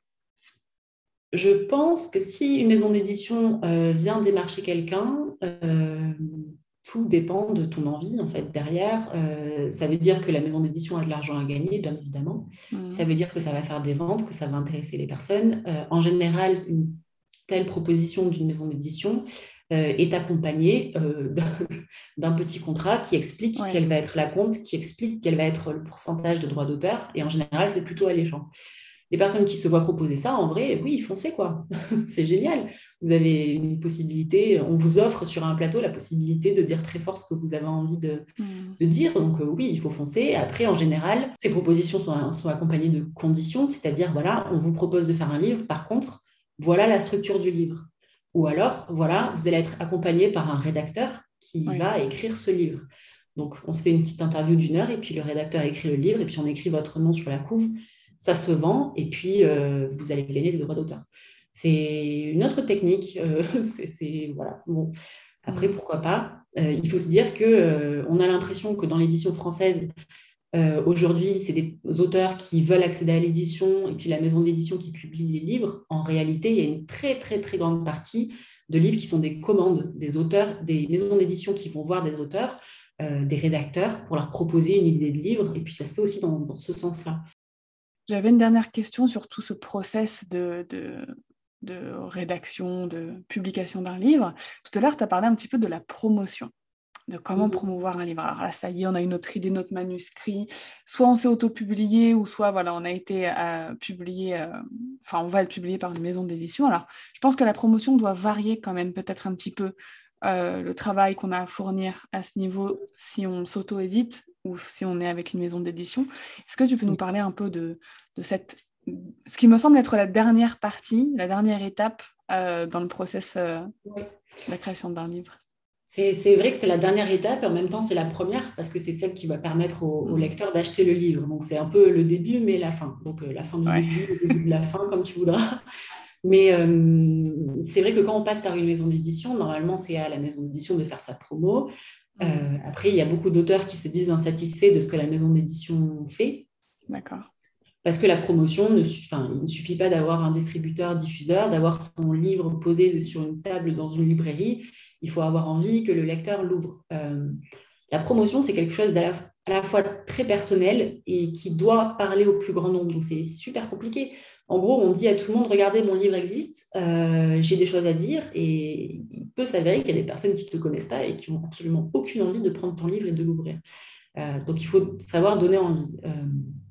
[SPEAKER 2] Je pense que si une maison d'édition vient démarcher quelqu'un, tout dépend de ton envie, en fait, derrière. Euh, ça veut dire que la maison d'édition a de l'argent à gagner, bien évidemment. Mmh. Ça veut dire que ça va faire des ventes, que ça va intéresser les personnes. Euh, en général, une telle proposition d'une maison d'édition euh, est accompagnée [LAUGHS] d'un petit contrat qui explique quelle va être la compte, qui explique quel va être le pourcentage de droits d'auteur. Et en général, c'est plutôt alléchant les personnes qui se voient proposer ça, en vrai, oui, foncez quoi. [LAUGHS] c'est génial. Vous avez une possibilité, on vous offre sur un plateau la possibilité de dire très fort ce que vous avez envie de, mm. dire. Donc euh, oui, il faut foncer. Après, en général, ces propositions sont, sont accompagnées de conditions, c'est-à-dire, voilà, on vous propose de faire un livre. Par contre, voilà la structure du livre. Ou alors, voilà, vous allez être accompagné par un rédacteur qui va écrire ce livre. Donc, on se fait une petite interview d'une heure et puis le rédacteur écrit le livre et puis on écrit votre nom sur la couve ça se vend et puis euh, vous allez gagner des droits d'auteur. C'est une autre technique. Euh. [LAUGHS] Après, pourquoi pas? Euh, Il faut se dire qu'on on a l'impression que dans l'édition française, aujourd'hui, c'est des auteurs qui veulent accéder à l'édition et puis la maison d'édition qui publie les livres. En réalité, il y a une très, très, très grande partie de livres qui sont des commandes des auteurs, des maisons d'édition qui vont voir des auteurs, des rédacteurs pour leur proposer une idée de livre. Et puis, ça se fait aussi dans ce sens-là.
[SPEAKER 1] J'avais une dernière question sur tout ce process de, de, rédaction, de publication d'un livre. Tout à l'heure, tu as parlé un petit peu de la promotion, de comment mhm. promouvoir un livre. Alors là, ça y est, on a une autre idée, notre manuscrit. Soit on s'est auto-publié, ou soit voilà, on a été euh, publié, euh, enfin, on va être publié par une maison d'édition. Alors, je pense que la promotion doit varier quand même peut-être un petit peu euh, le travail qu'on a à fournir à ce niveau si on s'auto-édite ou si on est avec une maison d'édition. Est-ce que tu peux nous parler un peu de, cette, ce qui me semble être la dernière partie, la dernière étape euh, dans le process euh, de la création d'un livre?
[SPEAKER 2] C'est vrai que c'est la dernière étape et en même temps c'est la première parce que c'est celle qui va permettre au, mm. lecteur d'acheter le livre. Donc c'est un peu le début mais la fin. Donc la fin du début, le début de la fin comme tu voudras. Mais euh, c'est vrai que quand on passe par une maison d'édition, normalement, c'est à la maison d'édition de faire sa promo. Euh, après, il y a beaucoup d'auteurs qui se disent insatisfaits de ce que la maison d'édition fait.
[SPEAKER 1] D'accord.
[SPEAKER 2] Parce que la promotion, ne, enfin, il ne suffit pas d'avoir un distributeur, diffuseur, d'avoir son livre posé sur une table dans une librairie. Il faut avoir envie que le lecteur l'ouvre. Euh, la promotion, c'est quelque chose à la fois très personnel et qui doit parler au plus grand nombre. Donc, c'est super compliqué. En gros, on dit à tout le monde, regardez, mon livre existe, euh, j'ai des choses à dire, et il peut s'avérer qu'il y a des personnes qui ne te connaissent pas et qui n'ont absolument aucune envie de prendre ton livre et de l'ouvrir. Euh, donc, il faut savoir donner envie. Euh,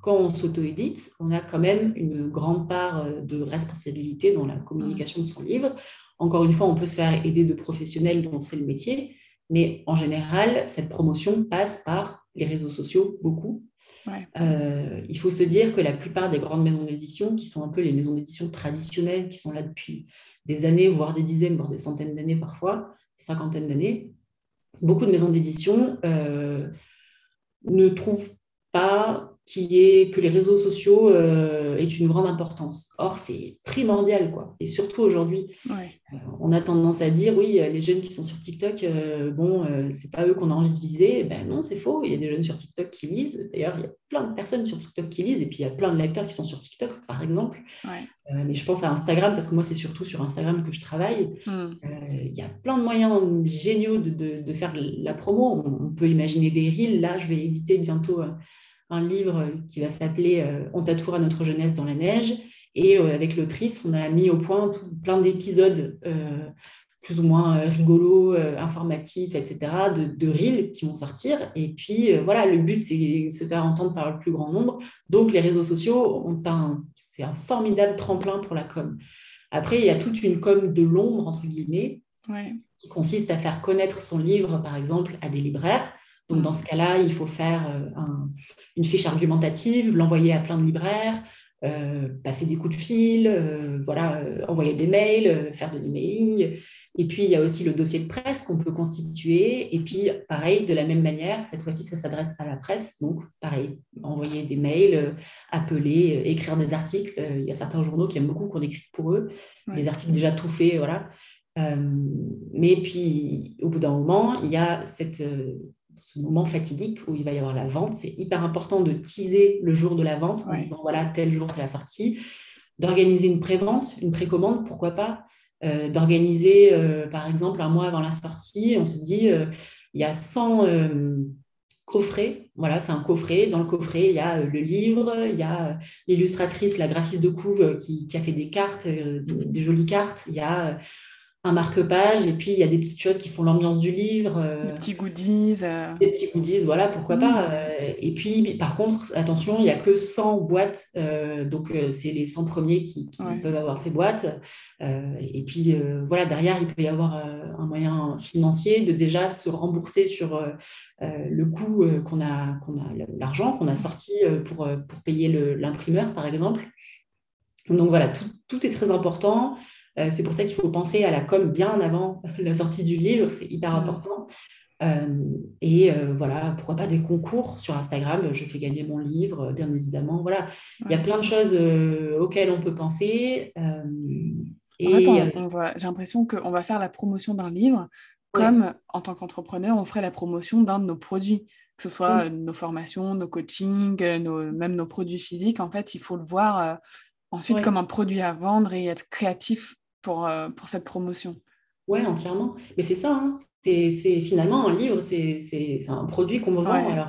[SPEAKER 2] quand on s'auto-édite, on a quand même une grande part de responsabilité dans la communication de son livre. Encore une fois, on peut se faire aider de professionnels dont c'est le métier, mais en général, cette promotion passe par les réseaux sociaux, beaucoup, euh, il faut se dire que la plupart des grandes maisons d'édition, qui sont un peu les maisons d'édition traditionnelles, qui sont là depuis des années, voire des dizaines, voire des centaines d'années parfois, cinquantaines d'années, beaucoup de maisons d'édition ne trouvent pas est, que les réseaux sociaux euh, aient une grande importance. Or, c'est primordial, quoi. Et surtout aujourd'hui, euh, on a tendance à dire, oui, les jeunes qui sont sur TikTok, euh, bon, c'est pas eux qu'on a envie de viser. Ben non, c'est faux. Il y a des jeunes sur TikTok qui lisent. D'ailleurs, il y a plein de personnes sur TikTok qui lisent, et puis il y a plein de lecteurs qui sont sur TikTok, par exemple. mais je pense à Instagram, parce que moi, c'est surtout sur Instagram que je travaille. Hmm. Il y a plein de moyens géniaux de, de, faire la promo. On, on, peut imaginer des reels. Là, je vais éditer bientôt un livre qui va s'appeler euh, On tatoue à notre jeunesse dans la neige. Et euh, avec l'autrice, on a mis au point plein d'épisodes euh, plus ou moins rigolos, informatifs, etc., de, de reels qui vont sortir. Et puis, voilà, le but, c'est de se faire entendre par le plus grand nombre. Donc, les réseaux sociaux, ont un, c'est un formidable tremplin pour la com. Après, il y a toute une com de l'ombre, entre guillemets, qui consiste à faire connaître son livre, par exemple, à des libraires. Donc, dans ce cas-là, il faut faire euh, une fiche argumentative, l'envoyer à plein de libraires, euh, passer des coups de fil, euh, voilà, envoyer des mails, faire de l'emailing. Et puis, il y a aussi le dossier de presse qu'on peut constituer. Et puis, pareil, de la même manière, cette fois-ci, ça s'adresse à la presse. Donc, pareil, envoyer des mails, appeler, écrire des articles. il y a certains journaux qui aiment beaucoup qu'on écrive pour eux, des articles déjà tout faits, voilà. mais puis, au bout d'un moment, il y a cette ce moment fatidique où il va y avoir la vente. C'est hyper important de teaser le jour de la vente en disant voilà, tel jour c'est la sortie, d'organiser une pré-vente, une précommande, pourquoi pas, euh, d'organiser euh, par exemple un mois avant la sortie, on se dit euh, il y a 100 coffrets, voilà, c'est un coffret. Dans le coffret, il y a le livre, il y a l'illustratrice, la graphiste de couve qui, qui, a fait des cartes, des jolies cartes, il y a un marque-page et puis il y a des petites choses qui font l'ambiance du livre.
[SPEAKER 1] Euh, des petits goodies.
[SPEAKER 2] Euh. Des petits goodies, voilà, pourquoi mmh. pas. Euh, et puis, par contre, attention, il n'y a que 100 boîtes, donc c'est les 100 premiers qui, peuvent avoir ces boîtes. et puis, voilà, derrière, il peut y avoir un moyen financier de déjà se rembourser sur le coût qu'on a, qu'on a l'argent qu'on a sorti pour, pour payer l'imprimeur, par exemple. Donc voilà, tout, tout est très important. Euh, c'est pour ça qu'il faut penser à la com bien avant [LAUGHS] la sortie du livre, c'est hyper mm. important. Euh, et euh, voilà, pourquoi pas des concours sur Instagram, je fais gagner mon livre, bien évidemment. Voilà, il y a plein de choses auxquelles on peut penser.
[SPEAKER 1] et j'ai l'impression qu'on va faire la promotion d'un livre comme en tant qu'entrepreneur, on ferait la promotion d'un de nos produits, que ce soit nos formations, nos coachings, même nos produits physiques. En fait, il faut le voir ensuite comme un produit à vendre et être créatif pour, euh, pour cette promotion.
[SPEAKER 2] Oui, entièrement. Mais c'est ça, hein. c'est finalement un livre, c'est un produit qu'on vend. Alors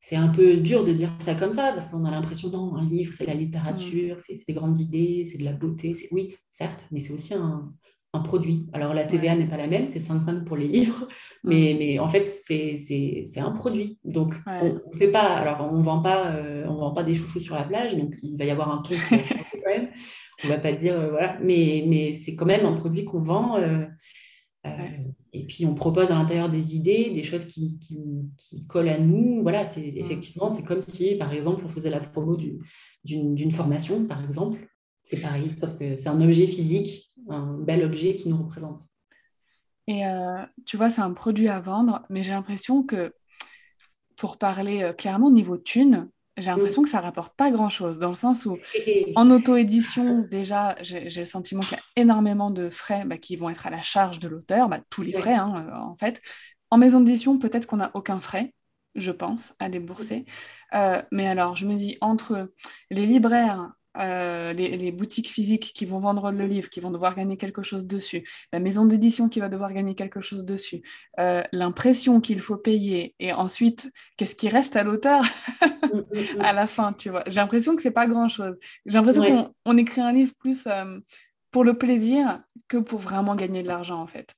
[SPEAKER 2] c'est un peu dur de dire ça comme ça, parce qu'on a l'impression, non, un livre, c'est la littérature, mm. c'est des grandes idées, c'est de la beauté. Oui, certes, mais c'est aussi un, un, produit. Alors la TVA n'est pas la même, c'est 5,5 pour les livres, mais, mm. mais en fait, c'est un produit. Donc, on ne fait pas, alors on ne vend, pas, euh, on vend pas des chouchous sur la plage, donc il va y avoir un truc. [LAUGHS] On va pas dire, euh, voilà, mais, mais c'est quand même un produit qu'on vend. Euh, euh, et puis on propose à l'intérieur des idées, des choses qui, qui, collent à nous. Voilà, c'est effectivement, c'est comme si, par exemple, on faisait la promo d'une formation, par exemple. C'est pareil, sauf que c'est un objet physique, un bel objet qui nous représente.
[SPEAKER 1] Et tu vois, c'est un produit à vendre, mais j'ai l'impression que, pour parler clairement niveau thune, j'ai l'impression que ça rapporte pas grand-chose, dans le sens où en auto-édition, déjà, j'ai le sentiment qu'il y a énormément de frais bah, qui vont être à la charge de l'auteur, bah, tous les frais hein, euh, en fait. En maison d'édition, peut-être qu'on n'a aucun frais, je pense, à débourser. Euh, mais alors, je me dis, entre les libraires euh, les, boutiques physiques qui vont vendre le livre, qui vont devoir gagner quelque chose dessus, la maison d'édition qui va devoir gagner quelque chose dessus, euh, l'impression qu'il faut payer, et ensuite, qu'est-ce qui reste à l'auteur mm, mm, [LAUGHS] à la fin, tu vois. J'ai l'impression que c'est pas grand-chose. J'ai l'impression qu'on écrit un livre plus euh, pour le plaisir que pour vraiment gagner de l'argent, en fait.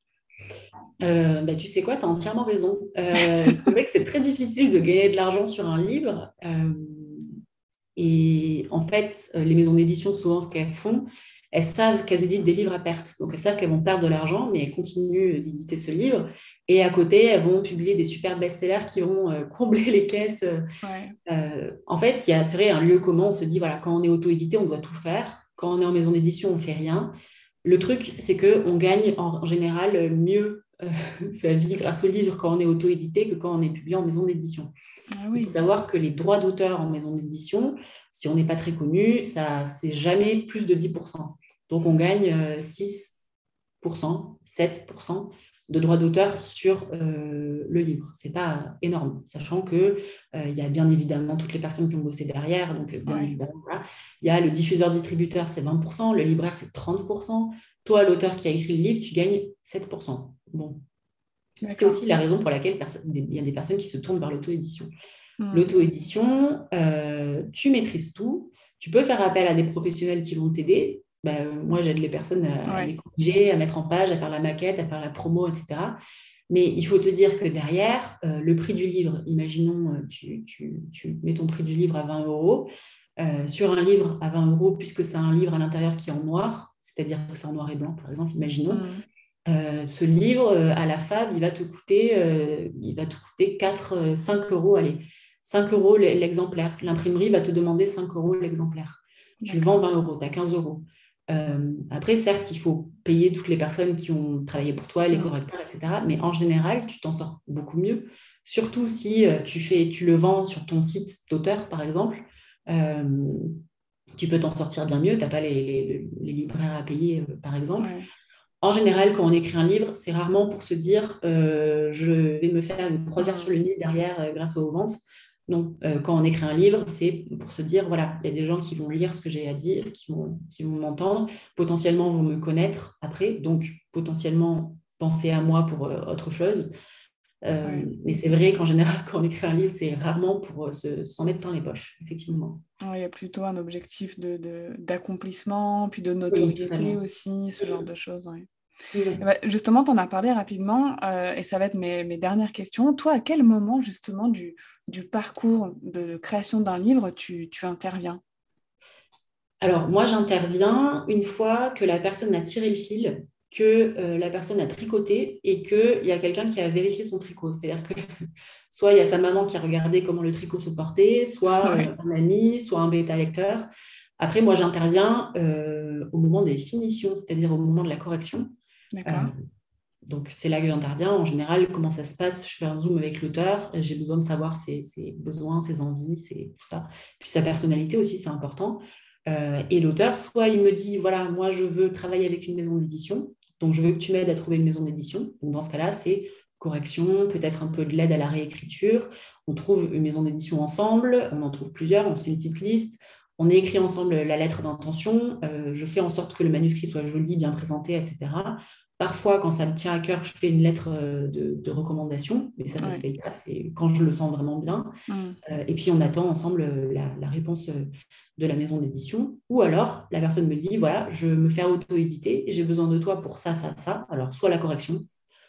[SPEAKER 2] bah, tu sais quoi, tu as entièrement raison. c'est vrai que c'est très difficile de gagner de l'argent sur un livre. Et en fait, euh, les maisons d'édition, souvent, ce qu'elles font, elles savent qu'elles éditent des livres à perte. Donc, elles savent qu'elles vont perdre de l'argent, mais elles continuent d'éditer ce livre. Et à côté, elles vont publier des super best-sellers qui vont euh, [LAUGHS] combler les caisses. Euh, en fait, il y a, c'est vrai, un lieu commun. On se dit, voilà, quand on est auto-édité, on doit tout faire. Quand on est en maison d'édition, on ne fait rien. le truc, c'est qu'on gagne en, général mieux [LAUGHS] sa vie grâce au livre quand on est auto-édité que quand on est publié en maison d'édition. Ah Il faut savoir que les droits d'auteur en maison d'édition, si on n'est pas très connu, ça c'est jamais plus de 10%. Donc on gagne 6%, 7% de droits d'auteur sur euh, le livre. Ce n'est pas énorme, sachant qu'il euh, il y a bien évidemment toutes les personnes qui ont bossé derrière. Donc, bien évidemment, Il y a le diffuseur-distributeur, c'est 20%, le libraire, c'est 30%. Toi, l'auteur qui a écrit le livre, tu gagnes 7%. Bon. C'est aussi la raison pour laquelle il y a des personnes qui se tournent vers l'auto-édition. Hmm. L'auto-édition, euh, tu maîtrises tout. Tu peux faire appel à des professionnels qui vont t'aider. Ben, moi, j'aide les personnes à, les corriger, à mettre en page, à faire la maquette, à faire la promo, etc. Mais il faut te dire que derrière, euh, le prix du livre, imaginons, euh, tu, tu, mets ton prix du livre à 20 euros. Euh, sur un livre à 20 euros, puisque c'est un livre à l'intérieur qui est en noir, c'est-à-dire que c'est en noir et blanc, par exemple, imaginons, mm. ce livre à la FAB, il va te coûter, il va te coûter 4, 5 euros, allez, 5 euros l'exemplaire. L'imprimerie va te demander 5 euros l'exemplaire. Tu le vends 20 euros, tu as 15 euros. Euh, après, certes, il faut payer toutes les personnes qui ont travaillé pour toi, les mm. correcteurs, etc. Mais en général, tu t'en sors beaucoup mieux. Surtout si euh, tu, fais, tu le vends sur ton site d'auteur, par exemple. Euh, tu peux t'en sortir bien mieux. Tu n'as pas les, libraires à payer, par exemple. En général, quand on écrit un livre, c'est rarement pour se dire je vais me faire une croisière sur le nid derrière grâce aux ventes. Non, euh, quand on écrit un livre, c'est pour se dire, voilà, il y a des gens qui vont lire ce que j'ai à dire, qui vont, qui vont m'entendre, potentiellement vont me connaître après, donc potentiellement penser à moi pour euh, autre chose. Euh, mais c'est vrai qu'en général, [LAUGHS] quand on écrit un livre, c'est rarement pour s'en mettre plein les poches, effectivement.
[SPEAKER 1] il y a plutôt un objectif d'accomplissement, de, puis de notoriété aussi, ce genre de choses. Bah, justement, tu en as parlé rapidement, et ça va être mes, mes, dernières questions. Toi, à quel moment, justement, du, du parcours de création d'un livre, tu, interviens?
[SPEAKER 2] Alors, moi, j'interviens une fois que la personne a tiré le fil, que euh, la personne a tricoté et qu'il y a quelqu'un qui a vérifié son tricot. C'est-à-dire que [LAUGHS] soit il y a sa maman qui a regardé comment le tricot se portait, soit euh, un ami, soit un bêta lecteur. Après, moi, j'interviens euh, au moment des finitions, c'est-à-dire au moment de la correction. D'accord donc, c'est là que j'interviens. En général, comment ça se passe? Je fais un zoom avec l'auteur. J'ai besoin de savoir ses, besoins, ses envies, tout ça. Puis sa personnalité aussi, c'est important. Euh, et l'auteur, soit il me dit voilà, moi, je veux travailler avec une maison d'édition. Donc, je veux que tu m'aides à trouver une maison d'édition. Dans ce cas-là, c'est correction, peut-être un peu de l'aide à la réécriture. On trouve une maison d'édition ensemble, on en trouve plusieurs, on fait une petite liste, on écrit ensemble la lettre d'intention, euh, je fais en sorte que le manuscrit soit joli, bien présenté, etc. Parfois, quand ça me tient à cœur, je fais une lettre euh, de, recommandation, mais ça, ça se fait pas, c'est quand je le sens vraiment bien. Mm. Euh, et puis, on attend ensemble euh, la, réponse de la maison d'édition. Ou alors, la personne me dit, voilà, je me fais auto-éditer, j'ai besoin de toi pour ça, ça, ça. Alors, soit la correction,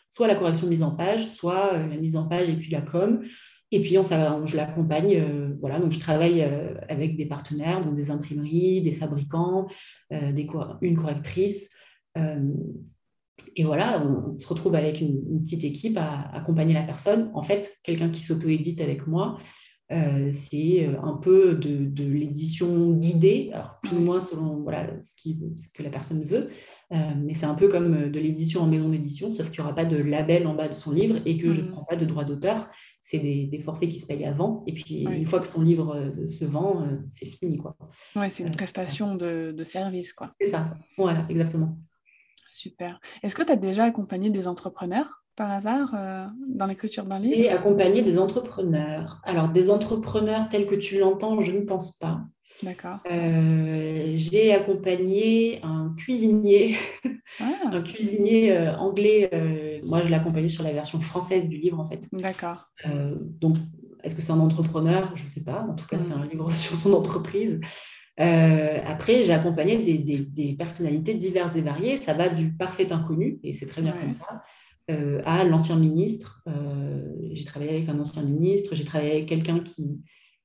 [SPEAKER 2] soit la correction mise en page, soit la mise en page et puis la com. Et puis, on, ça, je l'accompagne. voilà, donc, je travaille avec des partenaires, donc des imprimeries, des fabricants, des, une correctrice. Et voilà, on se retrouve avec une, petite équipe à, accompagner la personne. En fait, quelqu'un qui s'auto-édite avec moi, euh, c'est euh, un peu de, l'édition guidée, alors plus ou moins selon voilà, ce, qui, ce que la personne veut, euh, mais c'est un peu comme de l'édition en maison d'édition, sauf qu'il n'y aura pas de label en bas de son livre et que je ne mmh. prends pas de droit d'auteur. C'est des, forfaits qui se payent avant, et puis une fois que son livre se vend, c'est fini. Quoi.
[SPEAKER 1] Ouais, c'est une prestation de, de service. quoi.
[SPEAKER 2] C'est ça, voilà, exactement.
[SPEAKER 1] Super. Est-ce que tu as déjà accompagné des entrepreneurs par hasard euh, dans l'écriture d'un livre?
[SPEAKER 2] J'ai accompagné des entrepreneurs. Alors, des entrepreneurs tels que tu l'entends, je ne pense pas.
[SPEAKER 1] D'accord.
[SPEAKER 2] Euh, j'ai accompagné un cuisinier, ah. un cuisinier euh, anglais. moi, je l'ai accompagné sur la version française du livre, en fait.
[SPEAKER 1] D'accord.
[SPEAKER 2] donc, est-ce que c'est un entrepreneur? Je ne sais pas. En tout cas, c'est mm. un livre [LAUGHS] sur son entreprise. Euh, après, j'ai accompagné des, personnalités diverses et variées. Ça va du parfait inconnu, et c'est très bien comme ça, euh, à l'ancien ministre. Euh, j'ai travaillé avec un ancien ministre, j'ai travaillé avec quelqu'un qui,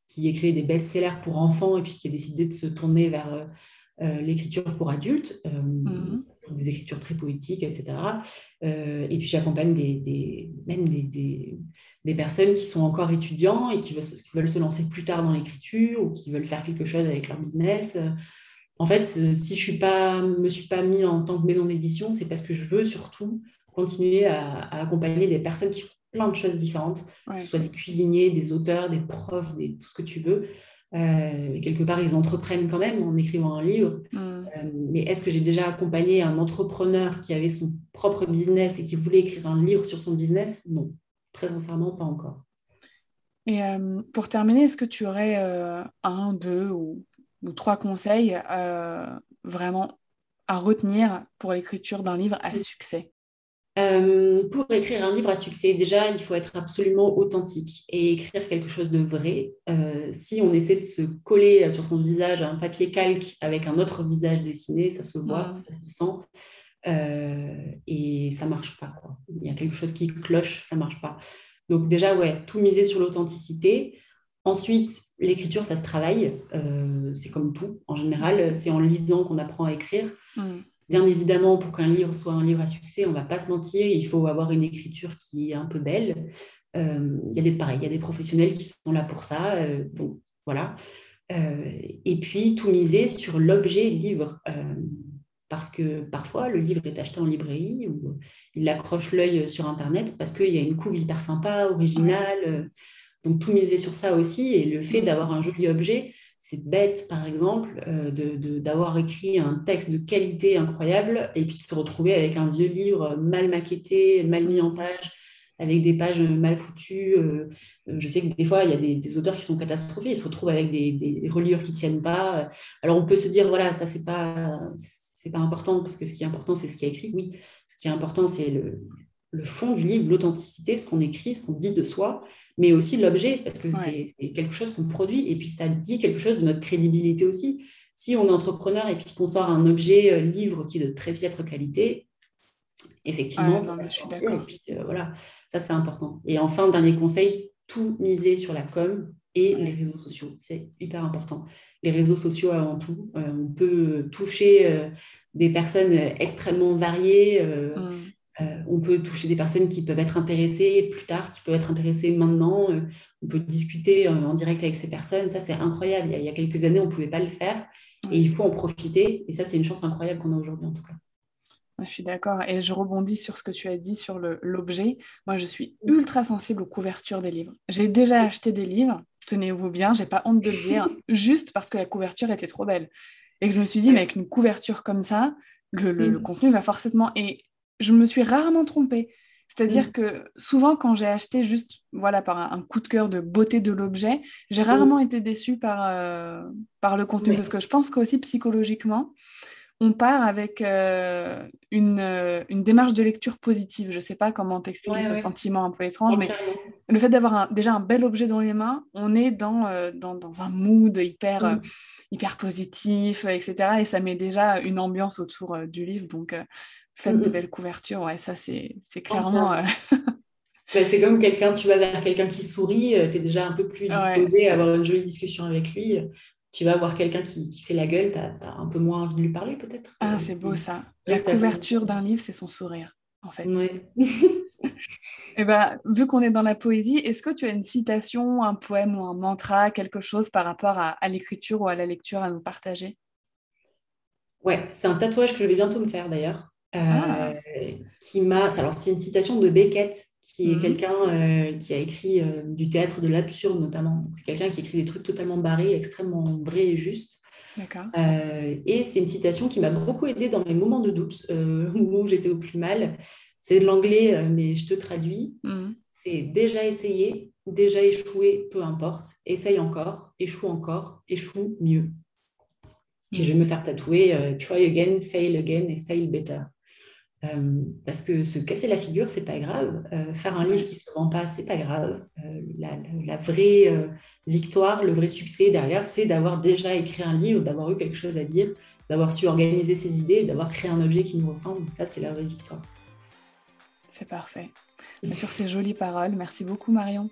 [SPEAKER 2] qui écrit des best-sellers pour enfants et puis qui a décidé de se tourner vers l'écriture pour adultes. Mmh des écritures très poétiques, etc. Euh, et puis j'accompagne des, même des, des, personnes qui sont encore étudiants et qui veulent, qui veulent se lancer plus tard dans l'écriture ou qui veulent faire quelque chose avec leur business. en fait, si je ne me suis pas mis en tant que maison d'édition, c'est parce que je veux surtout continuer à, accompagner des personnes qui font plein de choses différentes, que ce soit des cuisiniers, des auteurs, des profs, des, tout ce que tu veux. Euh, quelque part, ils entreprennent quand même en écrivant un livre. Mm. Euh, mais est-ce que j'ai déjà accompagné un entrepreneur qui avait son propre business et qui voulait écrire un livre sur son business? Non, très sincèrement, pas encore.
[SPEAKER 1] Et euh, pour terminer, est-ce que tu aurais un, deux ou, ou trois conseils vraiment à retenir pour l'écriture d'un livre à succès?
[SPEAKER 2] Euh, pour écrire un livre à succès, déjà, il faut être absolument authentique et écrire quelque chose de vrai. Euh, si on essaie de se coller sur son visage un papier calque avec un autre visage dessiné, ça se voit, ça se sent. Euh, et ça marche pas. Quoi. Il y a quelque chose qui cloche, ça marche pas. Donc déjà, ouais, tout miser sur l'authenticité. Ensuite, l'écriture, ça se travaille. c'est comme tout. En général, c'est en lisant qu'on apprend à écrire. Mm. Bien évidemment, pour qu'un livre soit un livre à succès, on ne va pas se mentir, il faut avoir une écriture qui est un peu belle. Euh, il y a des pareil, il y a des professionnels qui sont là pour ça. Euh, bon, voilà. Euh, et puis tout miser sur l'objet livre. parce que parfois, le livre est acheté en librairie ou il accroche l'œil sur Internet parce qu'il y a une couve hyper sympa, originale. Donc tout miser sur ça aussi. Et le fait d'avoir un joli objet, c'est bête, par exemple, euh, d'avoir écrit un texte de qualité incroyable et puis de se retrouver avec un vieux livre mal maquetté, mal mis en page, avec des pages mal foutues. Euh, je sais que des fois, il y a des, auteurs qui sont catastrophés, ils se retrouvent avec des, reliures qui ne tiennent pas. Alors, on peut se dire, voilà, ça, c'est pas, pas important parce que ce qui est important, c'est ce qui est écrit. Oui, ce qui est important, c'est le, le fond du livre, l'authenticité, ce qu'on écrit, ce qu'on dit de soi mais aussi l'objet, parce que c'est quelque chose qu'on produit, et puis ça dit quelque chose de notre crédibilité aussi. Si on est entrepreneur et puis qu'on sort un objet euh, livre qui est de très piètre qualité, effectivement, ça je suis et puis, euh, voilà, ça c'est important. Et enfin, dernier conseil, tout miser sur la com et les réseaux sociaux. C'est hyper important. Les réseaux sociaux avant tout. Euh, on peut toucher des personnes extrêmement variées. Mmh. Euh, on peut toucher des personnes qui peuvent être intéressées plus tard, qui peuvent être intéressées maintenant. Euh, on peut discuter en, direct avec ces personnes. Ça, c'est incroyable. Il y, a, quelques années, on ne pouvait pas le faire. Et il faut en profiter. Et ça, c'est une chance incroyable qu'on a aujourd'hui, en tout cas.
[SPEAKER 1] Je suis d'accord. Et je rebondis sur ce que tu as dit sur l'objet. Moi, je suis ultra sensible aux couvertures des livres. J'ai déjà acheté des livres, tenez-vous bien, j'ai pas honte de le dire, [LAUGHS] juste parce que la couverture était trop belle. Et que je me suis dit, mais avec une couverture comme ça, le, le, mm. contenu va forcément. Et je me suis rarement trompée. C'est-à-dire mm. que souvent, quand j'ai acheté juste voilà, par un, coup de cœur de beauté de l'objet, j'ai mm. rarement été déçue par, euh, par le contenu. Parce que je pense qu'aussi psychologiquement, on part avec euh, une, euh, une, démarche de lecture positive. Je ne sais pas comment t'expliquer ce sentiment un peu étrange, mais le fait d'avoir déjà un bel objet dans les mains, on est dans, dans, dans un mood hyper, mm. hyper positif, etc. Et ça met déjà une ambiance autour du livre. Donc, faites des belles couvertures. Ouais, ça, c'est clairement. Euh,
[SPEAKER 2] bah, [LAUGHS] c'est comme quelqu'un, tu vas vers quelqu'un qui sourit, euh, tu es déjà un peu plus disposé à avoir une jolie discussion avec lui. Tu vas voir quelqu'un qui, qui, fait la gueule, tu as, un peu moins envie de lui parler peut-être.
[SPEAKER 1] Ah, c'est beau ça. La couverture d'un livre, c'est son sourire, en fait. Et [LAUGHS] eh ben, vu qu'on est dans la poésie, est-ce que tu as une citation, un poème ou un mantra, quelque chose par rapport à, à l'écriture ou à la lecture à nous partager?
[SPEAKER 2] Ouais, c'est un tatouage que je vais bientôt me faire d'ailleurs. Ah. Euh, qui m'a. Alors, c'est une citation de Beckett, qui est mhm. quelqu'un euh, qui a écrit euh, du théâtre de l'absurde notamment. C'est quelqu'un qui écrit des trucs totalement barrés, extrêmement vrais et justes. et c'est une citation qui m'a beaucoup aidée dans mes moments de doute, [LAUGHS] où j'étais au plus mal. C'est de l'anglais, mais je te traduis. Mhm. C'est déjà essayé, déjà échoué, peu importe. Essaye encore, échoue encore, échoue mieux. Et je vais me faire tatouer Try again, fail again et fail better. Euh, parce que se casser la figure, c'est pas grave. Euh, faire un livre qui se vend pas, c'est pas grave. Euh, la, vraie victoire, le vrai succès derrière, c'est d'avoir déjà écrit un livre, d'avoir eu quelque chose à dire, d'avoir su organiser ses idées, d'avoir créé un objet qui nous ressemble. Ça, c'est la vraie victoire.
[SPEAKER 1] C'est parfait. sur ces jolies paroles, merci beaucoup Marion.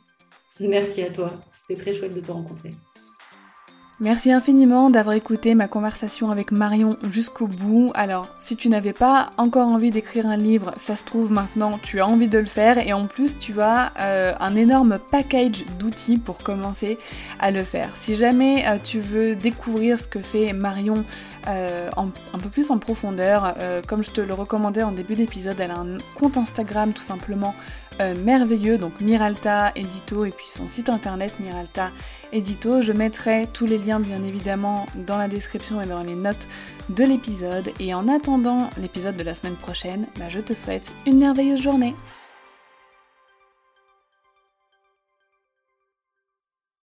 [SPEAKER 2] Merci à toi. C'était très chouette de te rencontrer.
[SPEAKER 1] Merci infiniment d'avoir écouté ma conversation avec Marion jusqu'au bout. Alors, si tu n'avais pas encore envie d'écrire un livre, ça se trouve maintenant tu as envie de le faire et en plus tu as euh, un énorme package d'outils pour commencer à le faire. Si jamais euh, tu veux découvrir ce que fait Marion euh, un peu plus en profondeur, comme je te le recommandais en début d'épisode, elle a un compte Instagram tout simplement merveilleux, donc Miralta Edito et puis son site internet Miralta Edito. Je mettrai tous les liens bien évidemment dans la description et dans les notes de l'épisode. Et en attendant l'épisode de la semaine prochaine, bah, je te souhaite une merveilleuse journée.